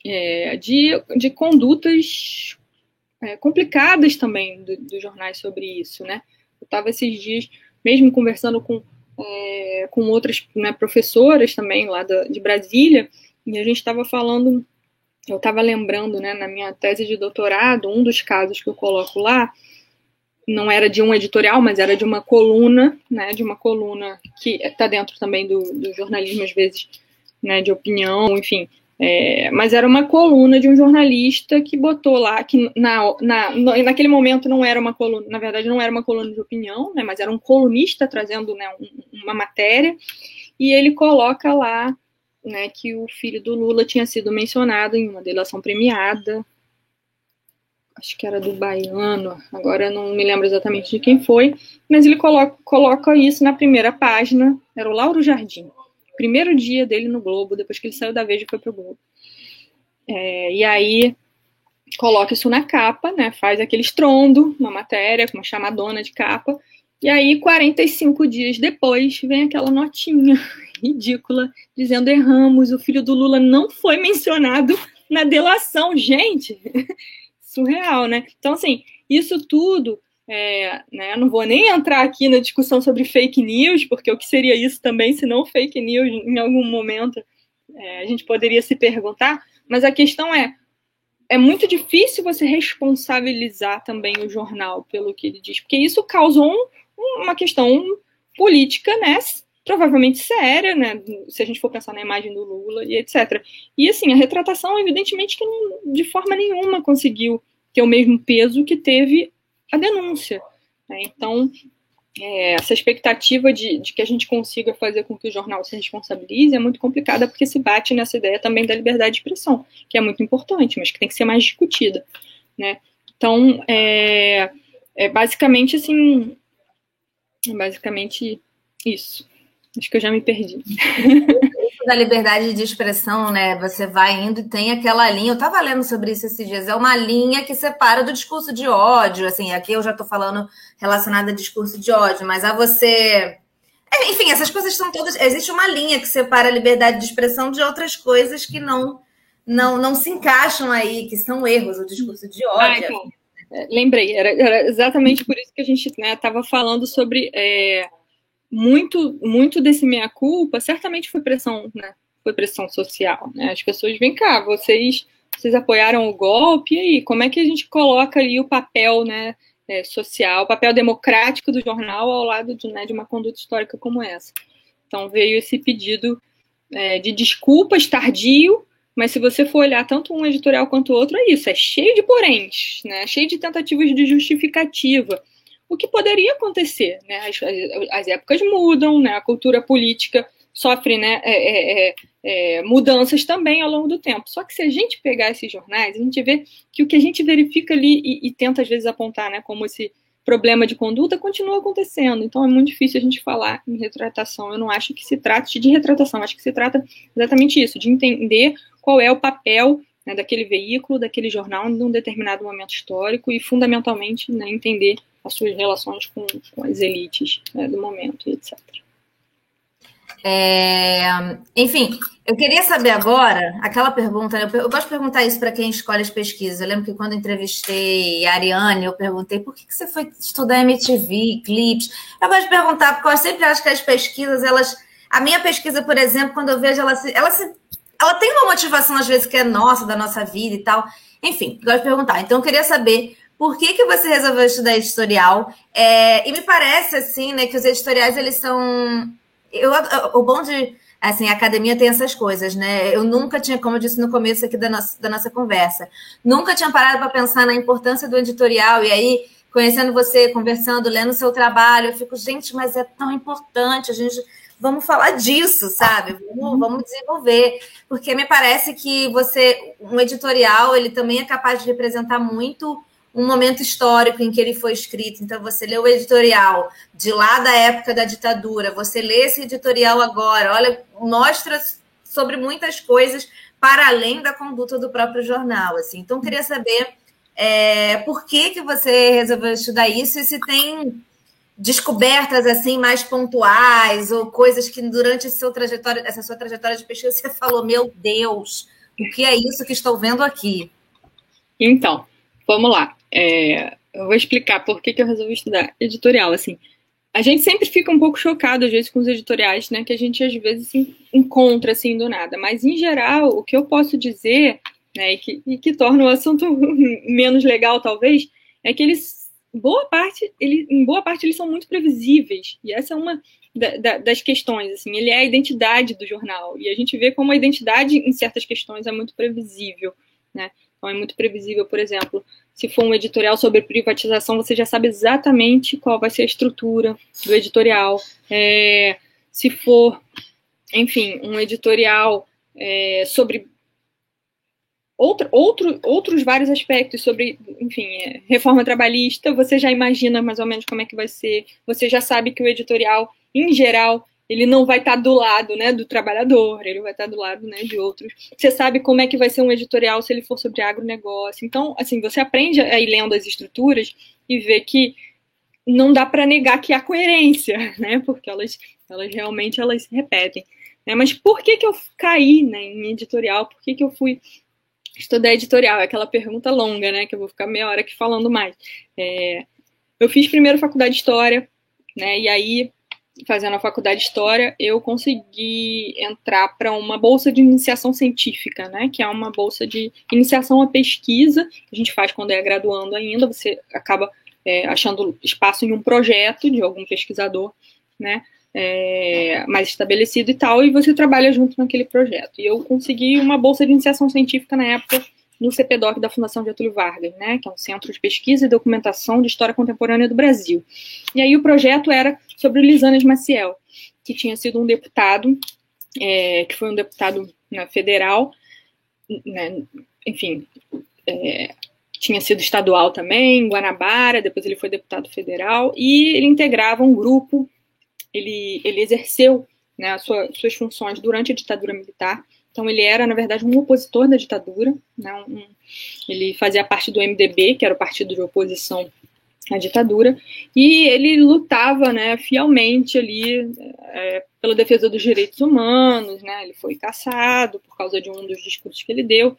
é, de, de condutas é, complicadas também dos do jornais sobre isso, né? Eu estava esses dias mesmo conversando com, é, com outras né, professoras também lá da, de Brasília, e a gente estava falando, eu estava lembrando, né, na minha tese de doutorado, um dos casos que eu coloco lá, não era de um editorial, mas era de uma coluna, né, de uma coluna que está dentro também do, do, jornalismo, às vezes, né, de opinião, enfim. É, mas era uma coluna de um jornalista que botou lá, que na, na, naquele momento não era uma coluna, na verdade não era uma coluna de opinião, né, mas era um colunista trazendo né, uma matéria, e ele coloca lá né, que o filho do Lula tinha sido mencionado em uma delação premiada, acho que era do Baiano, agora não me lembro exatamente de quem foi, mas ele coloca, coloca isso na primeira página, era o Lauro Jardim, primeiro dia dele no Globo, depois que ele saiu da Veja e foi pro Globo. É, e aí coloca isso na capa, né, faz aquele estrondo, uma matéria, com uma chamadona de capa, e aí 45 dias depois vem aquela notinha ridícula, dizendo erramos, o filho do Lula não foi mencionado na delação. Gente, surreal, né? Então, assim, isso tudo, é, né, não vou nem entrar aqui na discussão sobre fake news, porque o que seria isso também, se não fake news, em algum momento é, a gente poderia se perguntar, mas a questão é, é muito difícil você responsabilizar também o jornal pelo que ele diz, porque isso causou um, uma questão política, né, provavelmente séria, né, se a gente for pensar na imagem do Lula e etc. E assim, a retratação, evidentemente, que não, de forma nenhuma conseguiu ter o mesmo peso que teve a denúncia. Né? Então, é, essa expectativa de, de, que a gente consiga fazer com que o jornal se responsabilize é muito complicada, porque se bate nessa ideia também da liberdade de expressão, que é muito importante, mas que tem que ser mais discutida. Né? Então, é, é basicamente assim, basicamente isso. Acho que eu já me perdi. da liberdade de expressão, né? Você vai indo e tem aquela linha. Eu estava lendo sobre isso esses dias. É uma linha que separa do discurso de ódio. Assim, aqui eu já estou falando relacionada a discurso de ódio, mas a você. É, enfim, essas coisas são todas. Existe uma linha que separa a liberdade de expressão de outras coisas que não não, não se encaixam aí, que são erros, o discurso de ódio. É, lembrei, era, era, exatamente por isso que a gente estava né, falando sobre. É muito, muito desse meia-culpa certamente foi pressão, né? Foi pressão social, né? As pessoas, vem cá, vocês, vocês apoiaram o golpe, e aí, como é que a gente coloca ali o papel, né? É, social, o papel democrático do jornal ao lado de, né, de uma conduta histórica como essa. Então veio esse pedido é, de desculpas tardio, mas se você for olhar tanto um editorial quanto o outro, é isso, é cheio de poréns, né, cheio de tentativas de justificativa o que poderia acontecer. Né? As, as, épocas mudam, né? a cultura política sofre né, é, é, é, é, mudanças também ao longo do tempo. Só que se a gente pegar esses jornais, a gente vê que o que a gente verifica ali e, e tenta às vezes apontar né, como esse problema de conduta continua acontecendo. Então é muito difícil a gente falar em retratação. Eu não acho que se trate de retratação, acho que se trata exatamente isso, de entender qual é o papel né, daquele veículo, daquele jornal em um determinado momento histórico e, fundamentalmente, né, entender as suas relações com, com as elites né, do momento, etc. É, enfim, eu queria saber agora aquela pergunta. Eu, eu gosto de perguntar isso para quem escolhe as pesquisas. Eu lembro que quando entrevistei a Ariane, eu perguntei por que, que você foi estudar MTV, clipes. Eu gosto de perguntar, porque eu sempre acho que as pesquisas, elas. A minha pesquisa, por exemplo, quando eu vejo ela se, ela se, ela tem uma motivação, às vezes, que é nossa, da nossa vida e tal. Enfim, gosto de perguntar. Então, eu queria saber por que, que você resolveu estudar editorial? É, e me parece, assim, né, que os editoriais, eles são... Eu, o bom de... Assim, a academia tem essas coisas, né? Eu nunca tinha, como eu disse no começo aqui da nossa, da nossa conversa, nunca tinha parado para pensar na importância do editorial. E aí, conhecendo você, conversando, lendo seu trabalho, eu fico, gente, mas é tão importante, a gente vamos falar disso, sabe? Vamos, vamos, desenvolver, porque me parece que você, um editorial, ele também é capaz de representar muito um momento histórico em que ele foi escrito. Então, você lê o editorial de lá da época da ditadura, você lê esse editorial agora, olha, mostra sobre muitas coisas para além da conduta do próprio jornal. Assim. Então, queria saber é, por que, que você resolveu estudar isso e se tem descobertas assim mais pontuais ou coisas que durante seu trajetória, essa sua trajetória de pesquisa você falou, meu Deus, o que é isso que estou vendo aqui? Então, vamos lá. É, eu vou explicar por que, que eu resolvi estudar editorial. Assim, a gente sempre fica um pouco chocado, às vezes, com os editoriais, né? Que a gente, às vezes, assim, encontra, assim, do nada. Mas, em geral, o que eu posso dizer, né? E que, e que torna o assunto menos legal, talvez, é que eles, boa parte, ele, em boa parte, eles são muito previsíveis. E essa é uma da, da, das questões, assim. Ele é a identidade do jornal. E a gente vê como a identidade, em certas questões, é muito previsível, né? Então, é muito previsível, por exemplo, se for um editorial sobre privatização, você já sabe exatamente qual vai ser a estrutura do editorial. É, se for, enfim, um editorial é, sobre outro, outro, outros vários aspectos sobre, enfim, é, reforma trabalhista, você já imagina mais ou menos como é que vai ser, você já sabe que o editorial, em geral, ele não vai estar tá do lado né, do trabalhador, ele vai estar tá do lado né, de outros. Você sabe como é que vai ser um editorial se ele for sobre agronegócio. Então, assim, você aprende a ir lendo as estruturas e vê que não dá para negar que há coerência, né? Porque elas, elas realmente elas se repetem. Né? Mas por que, que eu caí né, em editorial? Por que, que eu fui estudar editorial? É aquela pergunta longa, né? Que eu vou ficar meia hora aqui falando mais. É, eu fiz primeiro faculdade de História, né? E aí fazendo a faculdade de História, eu consegui entrar para uma bolsa de iniciação científica, né, que é uma bolsa de iniciação à pesquisa, que a gente faz quando é graduando ainda, você acaba é, achando espaço em um projeto de algum pesquisador, né, é, mais estabelecido e tal, e você trabalha junto naquele projeto. E eu consegui uma bolsa de iniciação científica na época no CPDOC da Fundação Getúlio Vargas, né, que é um centro de pesquisa e documentação de história contemporânea do Brasil. E aí o projeto era sobre o Lisanes Maciel, que tinha sido um deputado, é, que foi um deputado na federal, né, enfim, é, tinha sido estadual também, em Guanabara, depois ele foi deputado federal, e ele integrava um grupo, ele, ele exerceu né, sua, suas funções durante a ditadura militar, então ele era, na verdade, um opositor da ditadura, né, um, ele fazia parte do MDB, que era o partido de oposição à ditadura, e ele lutava né, fielmente ali é, pela defesa dos direitos humanos, né, ele foi caçado por causa de um dos discursos que ele deu,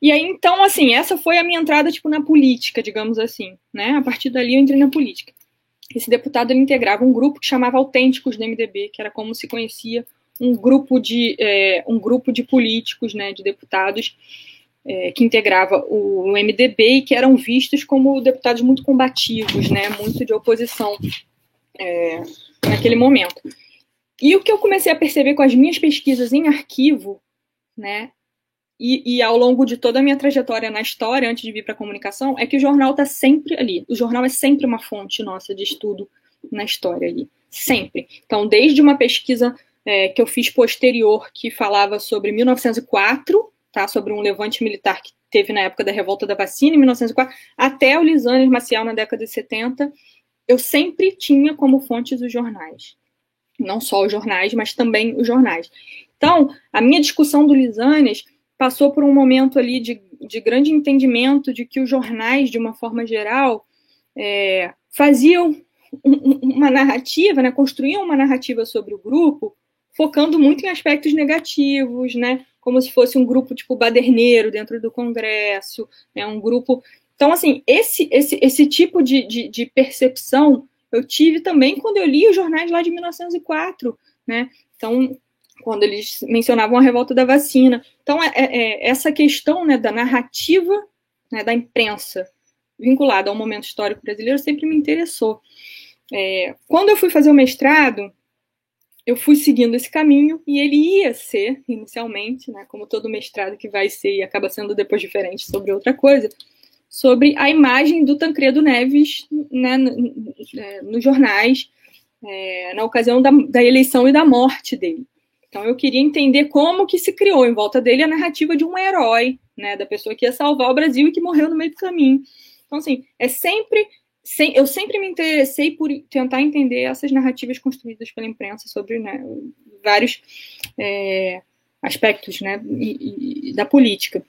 e aí, então, assim, essa foi a minha entrada, tipo, na política, digamos assim, né? A partir dali eu entrei na política. Esse deputado, ele integrava um grupo que chamava Autênticos do MDB, que era como se conhecia um grupo de, é, um grupo de políticos, né, de deputados, é, que integrava o, MDB e que eram vistos como deputados muito combativos, né, muito de oposição é, naquele momento. E o que eu comecei a perceber com as minhas pesquisas em arquivo, né, e, e, ao longo de toda a minha trajetória na história, antes de vir para a comunicação, é que o jornal está sempre ali. O jornal é sempre uma fonte nossa de estudo na história ali. Sempre. Então, desde uma pesquisa é, que eu fiz posterior, que falava sobre 1904, tá, sobre um levante militar que teve na época da revolta da vacina, em 1904, até o Lisânias Maciel na década de 70, eu sempre tinha como fontes os jornais. Não só os jornais, mas também os jornais. Então, a minha discussão do Lisânias passou por um momento ali de, de grande entendimento de que os jornais, de uma forma geral, é, faziam uma narrativa, né, construíam uma narrativa sobre o grupo, focando muito em aspectos negativos, né, como se fosse um grupo tipo baderneiro dentro do Congresso, né, um grupo. Então, assim, esse, esse, esse tipo de, de, de percepção eu tive também quando eu li os jornais lá de 1904, né? Então, quando eles mencionavam a revolta da vacina. Então, é, é, é, essa questão né, da narrativa né, da imprensa vinculada ao momento histórico brasileiro sempre me interessou. É, quando eu fui fazer o mestrado, eu fui seguindo esse caminho e ele ia ser, inicialmente, né, como todo mestrado que vai ser e acaba sendo depois diferente sobre outra coisa, sobre a imagem do Tancredo Neves né, é, nos jornais, é, na ocasião da, da eleição e da morte dele. Então eu queria entender como que se criou em volta dele a narrativa de um herói, né, da pessoa que ia salvar o Brasil e que morreu no meio do caminho. Então assim, é sempre eu sempre me interessei por tentar entender essas narrativas construídas pela imprensa sobre né, vários é, aspectos né, e, e, da política.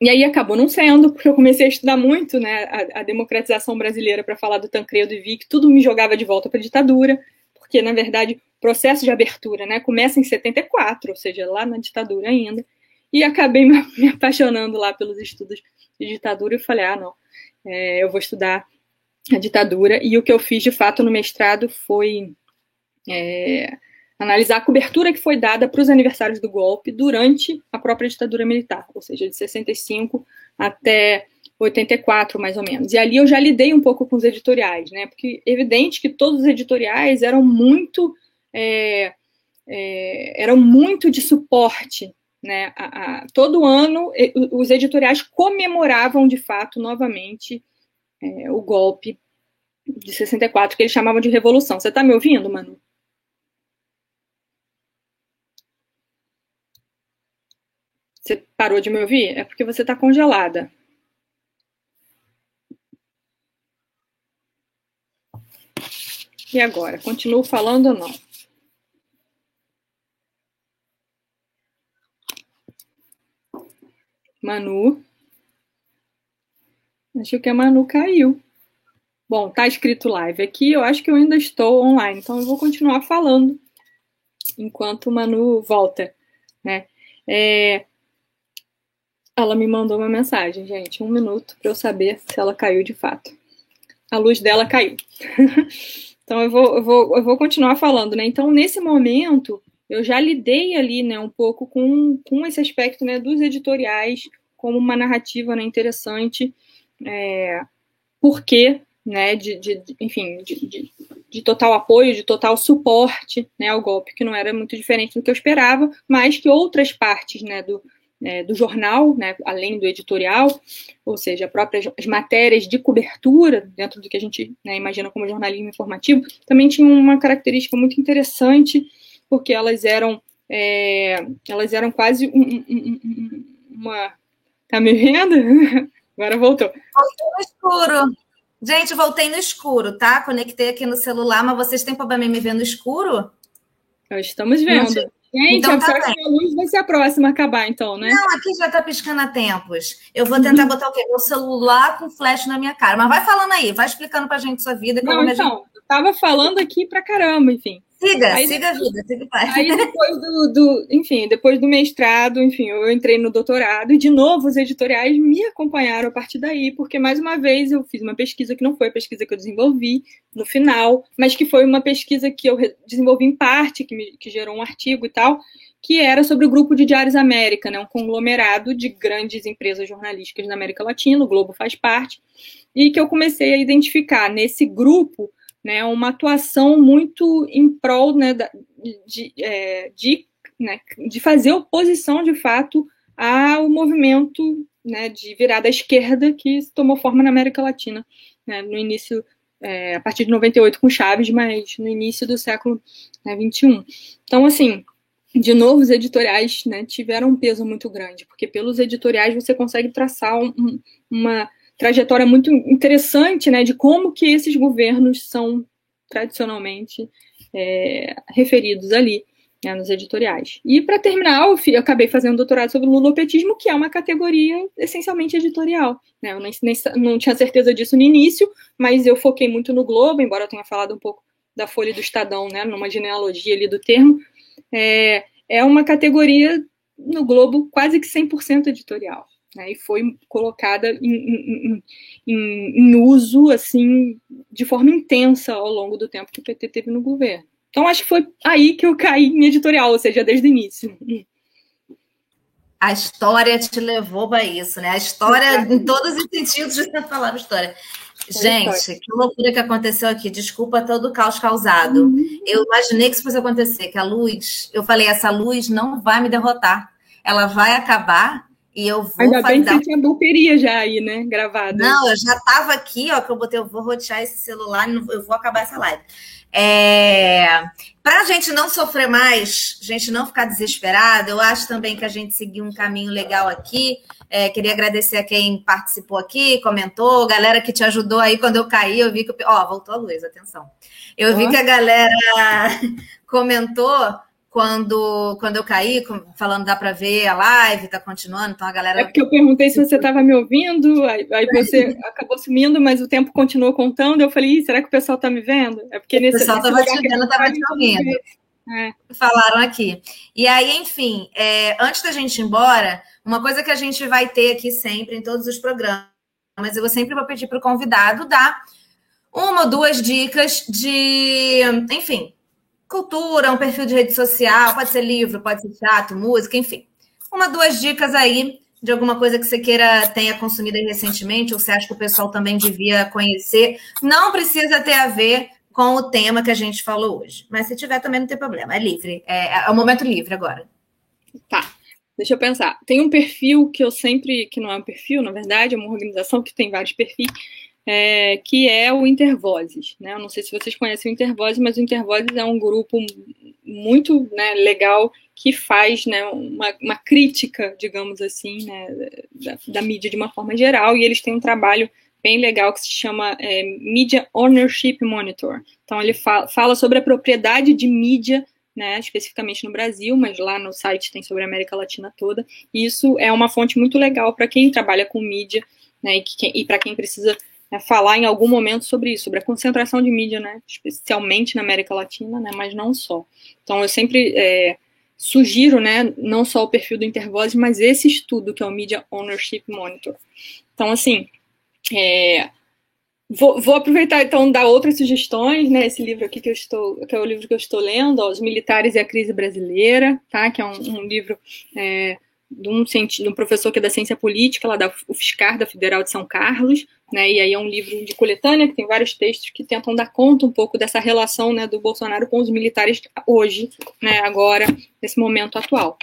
E aí acabou não sendo, porque eu comecei a estudar muito né, a, a democratização brasileira para falar do Tancredo e vi que tudo me jogava de volta para a ditadura, porque, na verdade, processo de abertura, né? Começa em 74, ou seja, lá na ditadura ainda. E acabei me apaixonando lá pelos estudos de ditadura e falei, ah, não, é, eu vou estudar a ditadura. E o que eu fiz, de fato, no mestrado foi é, analisar a cobertura que foi dada para os aniversários do golpe durante a própria ditadura militar, ou seja, de 65 até 84, mais ou menos. E ali eu já lidei um pouco com os editoriais, né? Porque é evidente que todos os editoriais eram muito é, é, eram muito de suporte. Né? A, a, todo ano, os editoriais comemoravam, de fato, novamente, é, o golpe de 64, que eles chamavam de revolução. Você está me ouvindo, Manu? Você parou de me ouvir? É porque você está congelada. E agora? Continuo falando ou não? Manu. Acho que a Manu caiu. Bom, tá escrito live aqui, eu acho que eu ainda estou online, então eu vou continuar falando enquanto o Manu volta, né? É... Ela me mandou uma mensagem, gente, um minuto para eu saber se ela caiu de fato. A luz dela caiu. então eu vou, eu vou, eu vou continuar falando, né? Então, nesse momento, eu já lidei ali, né, um pouco com, com esse aspecto, né, dos editoriais como uma narrativa, né, interessante, é, porque, né, de, de enfim, de, de, de, total apoio, de total suporte, né, ao golpe, que não era muito diferente do que eu esperava, mas que outras partes, né, do, é, do jornal, né, além do editorial, ou seja, próprias as matérias de cobertura, dentro do que a gente né, imagina como jornalismo informativo, também tinham uma característica muito interessante, porque elas eram é, elas eram quase um, um, um, uma tá me vendo? Agora voltou. Voltei no escuro. Gente, voltei no escuro, tá? Conectei aqui no celular, mas vocês têm problema em me ver no escuro? Nós estamos vendo. Gente, então, a tá próxima luz vai ser a próxima a acabar, então, né? Não, aqui já tá piscando a tempos. Eu vou tentar uhum. botar o quê? Meu celular com flash na minha cara. Mas vai falando aí, vai explicando pra gente sua vida. Não, então, gente... eu tava falando aqui pra caramba, enfim. Siga, aí, siga a vida, siga o pai. Aí depois do, do, enfim, depois do mestrado, enfim, eu entrei no doutorado e de novo os editoriais me acompanharam a partir daí, porque mais uma vez eu fiz uma pesquisa que não foi a pesquisa que eu desenvolvi no final, mas que foi uma pesquisa que eu desenvolvi em parte, que, me, que gerou um artigo e tal, que era sobre o Grupo de Diários América, né, um conglomerado de grandes empresas jornalísticas na América Latina, o Globo faz parte, e que eu comecei a identificar nesse grupo né, uma atuação muito em prol né, de, é, de, né, de fazer oposição, de fato, ao movimento né, de virada à esquerda que tomou forma na América Latina, né, no início, é, a partir de 98 com Chaves, mas no início do século né, 21. Então, assim, de novo, os editoriais né, tiveram um peso muito grande, porque pelos editoriais você consegue traçar um, uma trajetória muito interessante né, de como que esses governos são tradicionalmente é, referidos ali né, nos editoriais. E para terminar, eu, acabei fazendo um doutorado sobre lulopetismo, que é uma categoria essencialmente editorial. Né? Eu nem, nem, não tinha certeza disso no início, mas eu foquei muito no Globo, embora eu tenha falado um pouco da Folha do Estadão, né, numa genealogia ali do termo. É, é uma categoria no Globo quase que 100% editorial né, e foi colocada em, em, em, em, uso assim de forma intensa ao longo do tempo que o PT teve no governo. Então acho que foi aí que eu caí em editorial, ou seja, desde o início. A história te levou para isso, né? A história, em todos os sentidos, de você falar história. Gente, que loucura que aconteceu aqui. Desculpa todo o caos causado. Uhum. Eu imaginei que isso fosse acontecer, que a luz, eu falei, essa luz não vai me derrotar. Ela vai acabar e eu vou Ainda bem que você tinha bateria já aí, né? Gravada. Não, eu já estava aqui, ó, que eu botei, eu vou rotear esse celular, eu vou acabar essa live. É... Para a gente não sofrer mais, a gente não ficar desesperado, eu acho também que a gente seguiu um caminho legal aqui. É, queria agradecer a quem participou aqui, comentou, galera que te ajudou aí quando eu caí, eu vi que. Ó, voltou a luz, atenção. Eu vi que a galera comentou quando, quando eu caí, falando dá para ver a live, tá continuando, então a galera. É porque eu perguntei se você estava me ouvindo, aí, aí você acabou sumindo, mas o tempo continuou contando. Eu falei, será que o pessoal está me vendo? É porque nesse. O pessoal estava te vendo, estava te ouvindo. É. Falaram aqui. E aí, enfim, é, antes da gente ir embora, uma coisa que a gente vai ter aqui sempre em todos os programas, mas eu sempre vou pedir para o convidado dar uma ou duas dicas de, enfim, cultura, um perfil de rede social, pode ser livro, pode ser teatro, música, enfim. Uma, duas dicas aí de alguma coisa que você queira tenha consumido recentemente, ou você acha que o pessoal também devia conhecer. Não precisa ter a ver com o tema que a gente falou hoje. Mas se tiver, também não tem problema. É livre. É, é o momento livre agora. Tá. Deixa eu pensar. Tem um perfil que eu sempre, que não é um perfil, na verdade, é uma organização que tem vários perfis, é, que é o Intervozes. Né? Eu não sei se vocês conhecem o Intervozes, mas o Intervozes é um grupo muito né, legal que faz né, uma, uma, crítica, digamos assim, né, da, da, mídia de uma forma geral, e eles têm um trabalho bem legal que se chama é, Media Ownership Monitor. Então, ele fala, fala sobre a propriedade de mídia né, especificamente no Brasil, mas lá no site tem sobre a América Latina toda. E isso é uma fonte muito legal para quem trabalha com mídia né, e, e para quem precisa né, falar em algum momento sobre isso, sobre a concentração de mídia, né, especialmente na América Latina, né, mas não só. Então, eu sempre é, sugiro, né, não só o perfil do Intervoz, mas esse estudo, que é o Media Ownership Monitor. Então, assim, é, vou, vou, aproveitar, então, dar outras sugestões, né, esse livro aqui que eu estou, que é o livro que eu estou lendo, ó, Os Militares e a Crise Brasileira, tá, que é um, um livro... É, de um, de um, professor que é da ciência política, lá da UFSCar, da Federal de São Carlos, né, e aí é um livro de coletânea que tem vários textos que tentam dar conta um pouco dessa relação né, do Bolsonaro com os militares hoje, né, agora, nesse momento atual.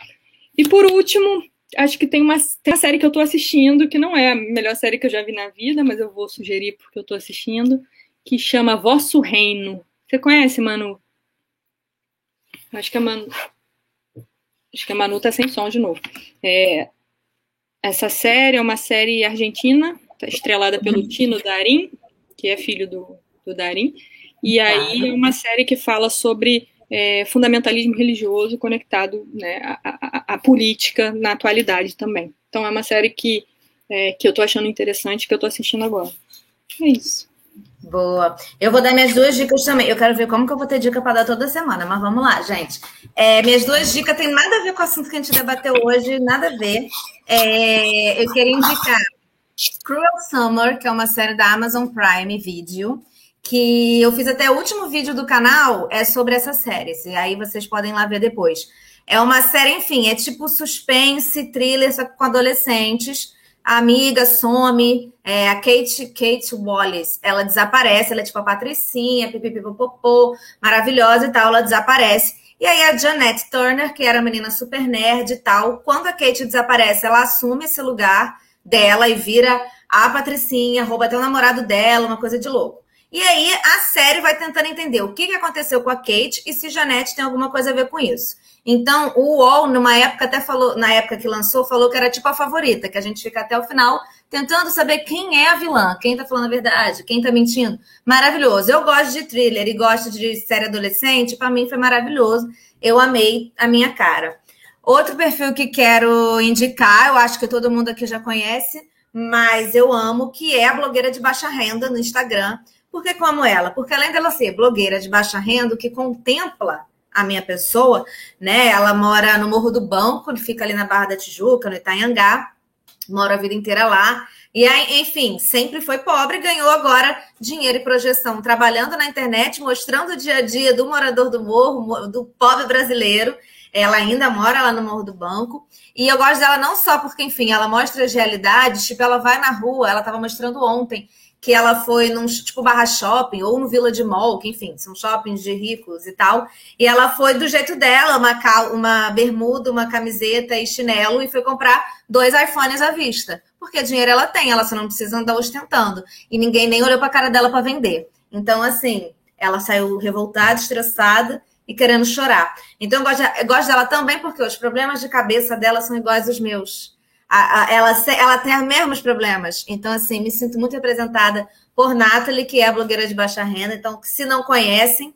E por último, acho que tem uma, tem uma série que eu estou assistindo, que não é a melhor série que eu já vi na vida, mas eu vou sugerir porque eu estou assistindo, que chama Vosso Reino. Você conhece, Manu? Acho que a Manu. Acho que a Manu tá sem som de novo. É, essa série é uma série argentina, estrelada pelo Tino Darim, que é filho do, do Darim. E aí é uma série que fala sobre é, fundamentalismo religioso conectado né, à, à, política na atualidade também. Então é uma série que, é, que eu estou achando interessante, que eu estou assistindo agora. É isso. Boa. Eu vou dar minhas duas dicas também. Eu quero ver como que eu vou ter dica para dar toda semana, mas vamos lá, gente. É, minhas duas dicas têm nada a ver com o assunto que a gente debateu hoje, nada a ver. É, eu queria indicar Cruel Summer, que é uma série da Amazon Prime Video, que eu fiz até o último vídeo do canal é sobre essa série. E aí vocês podem lá ver depois. É uma série, enfim, é tipo suspense, thriller, só com adolescentes a amiga some, é, a Kate, Kate Wallace, ela desaparece, ela é tipo a patricinha, pipipipopopô, maravilhosa e tal, ela desaparece. E aí a Janet Turner, que era menina super nerd e tal, quando a Kate desaparece, ela assume esse lugar dela e vira a patricinha, rouba até o namorado dela, uma coisa de louco. E aí a série vai tentando entender o que aconteceu com a Kate e se Janet tem alguma coisa a ver com isso. Então, o UOL, numa época, até falou, na época que lançou, falou que era tipo a favorita, que a gente fica até o final tentando saber quem é a vilã, quem tá falando a verdade, quem tá mentindo. Maravilhoso. Eu gosto de thriller e gosto de série adolescente, para mim foi maravilhoso. Eu amei a minha cara. Outro perfil que quero indicar, eu acho que todo mundo aqui já conhece, mas eu amo, que é a blogueira de baixa renda no Instagram. Por que como ela? Porque além dela ser blogueira de baixa renda, que contempla a minha pessoa, né? Ela mora no Morro do Banco, fica ali na Barra da Tijuca, no Itanhangá, mora a vida inteira lá. E aí, enfim, sempre foi pobre, ganhou agora dinheiro e projeção, trabalhando na internet, mostrando o dia a dia do morador do morro, do pobre brasileiro. Ela ainda mora lá no Morro do Banco. E eu gosto dela não só porque, enfim, ela mostra as realidades, tipo, ela vai na rua, ela estava mostrando ontem que ela foi num tipo barra shopping ou no Vila de Mall, que enfim, são shoppings de ricos e tal. E ela foi do jeito dela, uma, uma bermuda, uma camiseta e chinelo, e foi comprar dois iPhones à vista. Porque dinheiro ela tem, ela só não precisa andar ostentando. E ninguém nem olhou para a cara dela para vender. Então, assim, ela saiu revoltada, estressada e querendo chorar. Então, eu gosto, eu gosto dela também porque os problemas de cabeça dela são iguais aos meus a, a, ela, ela tem os mesmos problemas. Então, assim, me sinto muito representada por Nathalie, que é blogueira de baixa renda. Então, se não conhecem,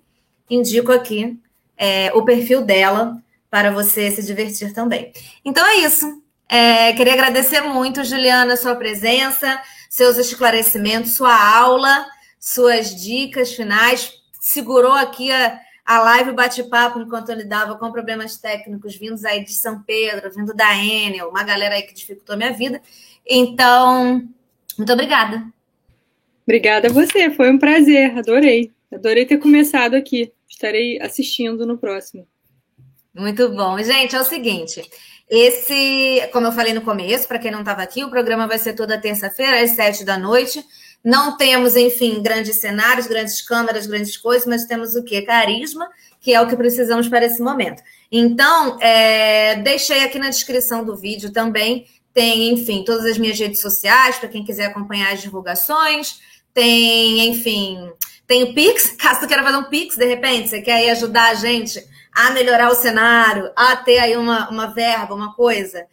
indico aqui é, o perfil dela para você se divertir também. Então é isso. É, queria agradecer muito, Juliana, sua presença, seus esclarecimentos, sua aula, suas dicas finais. Segurou aqui a, a live bate-papo enquanto eu lidava com problemas técnicos vindos aí de São Pedro, vindo da Enel, uma galera aí que dificultou a minha vida. Então, muito obrigada. Obrigada a você, foi um prazer, adorei. Adorei ter começado aqui. Estarei assistindo no próximo. Muito bom. Gente, é o seguinte. Esse, como eu falei no começo, para quem não estava aqui, o programa vai ser toda terça-feira, às sete da noite. Não temos, enfim, grandes cenários, grandes câmeras, grandes coisas, mas temos o quê? Carisma, que é o que precisamos para esse momento. Então, é, deixei aqui na descrição do vídeo também. Tem, enfim, todas as minhas redes sociais, para quem quiser acompanhar as divulgações. Tem, enfim, tem o Pix, caso tu queira fazer um Pix, de repente, você quer aí ajudar a gente a melhorar o cenário, a ter aí uma, uma verba, uma coisa.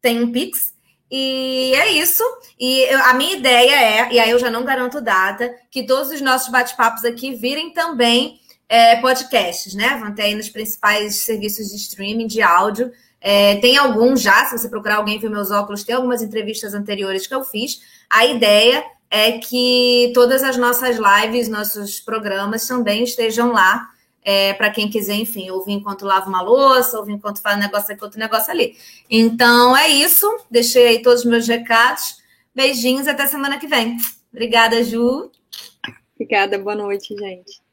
Tem um Pix, e é isso. E eu, a minha ideia é, e aí eu já não garanto data, que todos os nossos bate-papos aqui virem também é, podcasts, né? Vão ter aí nos principais serviços de streaming de áudio. É, tem alguns já, se você procurar alguém ver meus óculos, tem algumas entrevistas anteriores que eu fiz. A ideia é que todas as nossas lives, nossos programas também estejam lá é, para quem quiser, enfim, ouvir enquanto lava uma louça, ouvir enquanto faz um negócio aqui, outro negócio ali. Então é isso. Deixei aí todos os meus recados. Beijinhos até semana que vem. Obrigada, Ju. Obrigada, boa noite, gente.